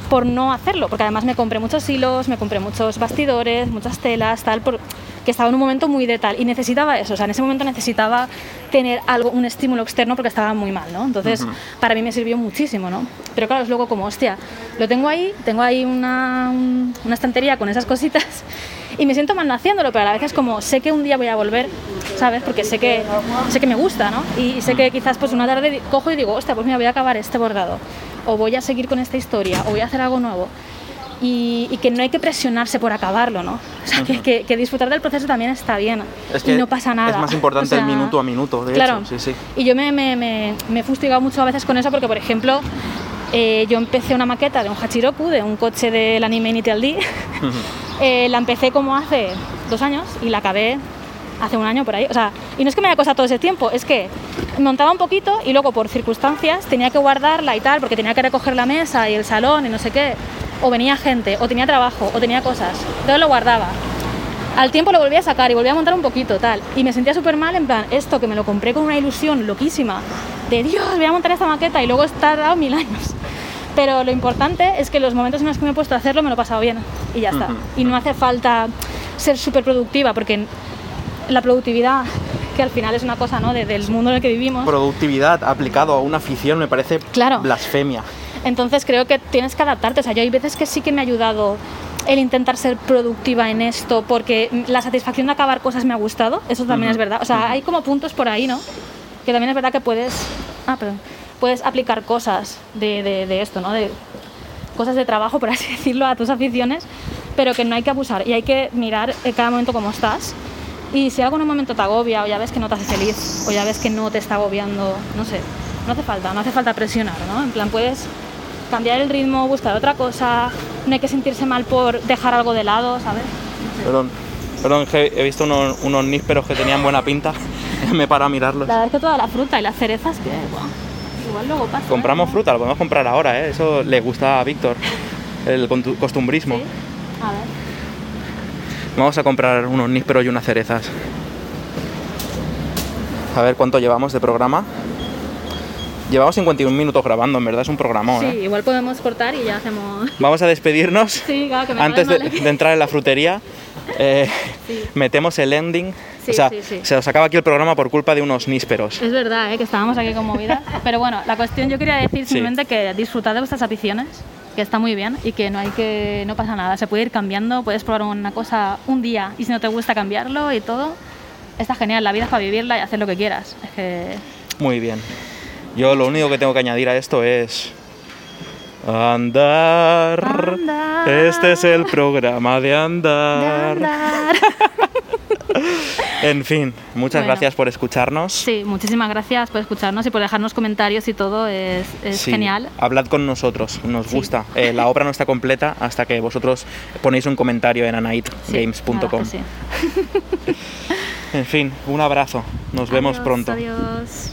Speaker 1: por no hacerlo, porque además me compré muchos hilos, me compré muchos bastidores, muchas telas, tal, por, que estaba en un momento muy de tal y necesitaba eso, o sea, en ese momento necesitaba tener algo, un estímulo externo porque estaba muy mal, ¿no? Entonces, para mí me sirvió muchísimo, ¿no? Pero claro, es luego como, hostia, lo tengo ahí, tengo ahí una, un- una estantería con esas cositas y me siento mal haciéndolo, pero a la vez es como, sé que un día voy a volver, ¿sabes? Porque sé que, sé que me gusta, ¿no? Y, sé que quizás pues una tarde cojo y digo, hostia, pues mira, voy a acabar este bordado, o voy a seguir con esta historia, o voy a hacer algo nuevo. Y, y que no hay que presionarse por acabarlo, ¿no? O sea, que, que- que disfrutar del proceso también está bien
Speaker 2: Es que
Speaker 1: y no pasa nada.
Speaker 2: es más importante
Speaker 1: O
Speaker 2: el minuto a minuto, de
Speaker 1: claro.
Speaker 2: hecho. Sí, sí.
Speaker 1: Y yo me, me, me, me he fustigado mucho a veces con eso porque, por ejemplo, eh, yo empecé una maqueta de un Hachiroku, de un coche del anime Initial D. Eh, la empecé como hace dos años y la acabé hace un año por ahí. O sea, y no es que me haya costado todo ese tiempo, es que montaba un poquito y luego por circunstancias tenía que guardarla y tal, porque tenía que recoger la mesa y el salón y no sé qué. O venía gente, o tenía trabajo, o tenía cosas. Entonces lo guardaba. Al tiempo lo volví a sacar y volví a montar un poquito, tal. Y me sentía súper mal, en plan, esto que me lo compré con una ilusión loquísima, de Dios, voy a montar esta maqueta y luego he tardado mil años. Pero lo importante es que los momentos en los que me he puesto a hacerlo me lo he pasado bien y ya está. Y no hace falta ser súper productiva, porque la productividad, que al final es una cosa ¿no? de- del mundo en el que vivimos,
Speaker 2: Productividad aplicado a una afición me parece
Speaker 1: Claro.
Speaker 2: blasfemia.
Speaker 1: entonces creo que tienes que adaptarte. O sea, yo hay veces que sí que me ha ayudado el intentar ser productiva en esto, porque la satisfacción de acabar cosas me ha gustado, eso también es verdad. O sea, hay como puntos por ahí, ¿no? Que también es verdad que puedes, ah, perdón, puedes aplicar cosas de, de- de esto, ¿no? De cosas de trabajo, por así decirlo, a tus aficiones, pero que no hay que abusar y hay que mirar en cada momento cómo estás. Y si algo en un momento te agobia o ya ves que no te hace feliz o ya ves que no te está agobiando, no sé, no hace falta, no hace falta presionar, ¿no? En plan, puedes cambiar el ritmo, buscar otra cosa, no hay que sentirse mal por dejar algo de lado, ¿sabes?
Speaker 2: Perdón, perdón, he visto unos, unos nísperos que tenían buena pinta. me paro a mirarlos.
Speaker 1: La verdad es que toda la fruta y las cerezas, que igual luego pasa. ¿eh?
Speaker 2: Compramos fruta, lo podemos comprar ahora, ¿eh? Eso le gusta a Víctor, el costumbrismo.
Speaker 1: ¿Sí? A ver.
Speaker 2: Vamos a comprar unos nísperos y unas cerezas. A ver cuánto llevamos de programa. Llevamos 51 minutos grabando, en verdad es un programón.
Speaker 1: Sí,
Speaker 2: ¿eh?
Speaker 1: igual podemos cortar y ya hacemos...
Speaker 2: Vamos a despedirnos.
Speaker 1: Sí, claro, que me
Speaker 2: Antes de,
Speaker 1: sabe mal.
Speaker 2: de entrar en la frutería, eh,
Speaker 1: Sí.
Speaker 2: metemos el ending.
Speaker 1: Sí,
Speaker 2: o sea,
Speaker 1: sí, sí.
Speaker 2: se nos acaba aquí el programa por culpa de unos nísperos.
Speaker 1: Es verdad, ¿eh? que estábamos aquí con movidas. Pero bueno, la cuestión yo quería decir simplemente que disfrutad de vuestras aficiones, que está muy bien y que no hay que no pasa nada, se puede ir cambiando, puedes probar una cosa un día y si no te gusta cambiarlo y todo, está genial, la vida es para vivirla y hacer lo que quieras. Es que
Speaker 2: Muy bien. Yo lo único que tengo que añadir a esto es... Andar.
Speaker 1: Andar.
Speaker 2: Este es el programa de andar.
Speaker 1: de andar.
Speaker 2: En fin, muchas
Speaker 1: Bueno.
Speaker 2: gracias por escucharnos.
Speaker 1: Sí, muchísimas gracias por escucharnos y por dejarnos comentarios y todo, es, es
Speaker 2: Sí,
Speaker 1: genial.
Speaker 2: Hablad con nosotros, nos
Speaker 1: Sí.
Speaker 2: gusta. Eh, la obra no está completa hasta que vosotros ponéis un comentario en
Speaker 1: que sí.
Speaker 2: En fin, un abrazo. Nos vemos pronto.
Speaker 1: Adiós.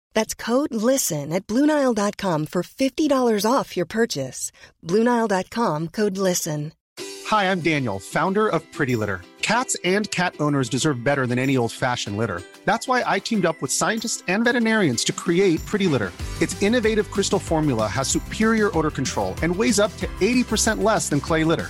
Speaker 3: That's code LISTEN at Bluenile.com for $50 off your purchase. Bluenile.com code LISTEN.
Speaker 4: Hi, I'm Daniel, founder of Pretty Litter. Cats and cat owners deserve better than any old fashioned litter. That's why I teamed up with scientists and veterinarians to create Pretty Litter. Its innovative crystal formula has superior odor control and weighs up to 80% less than clay litter.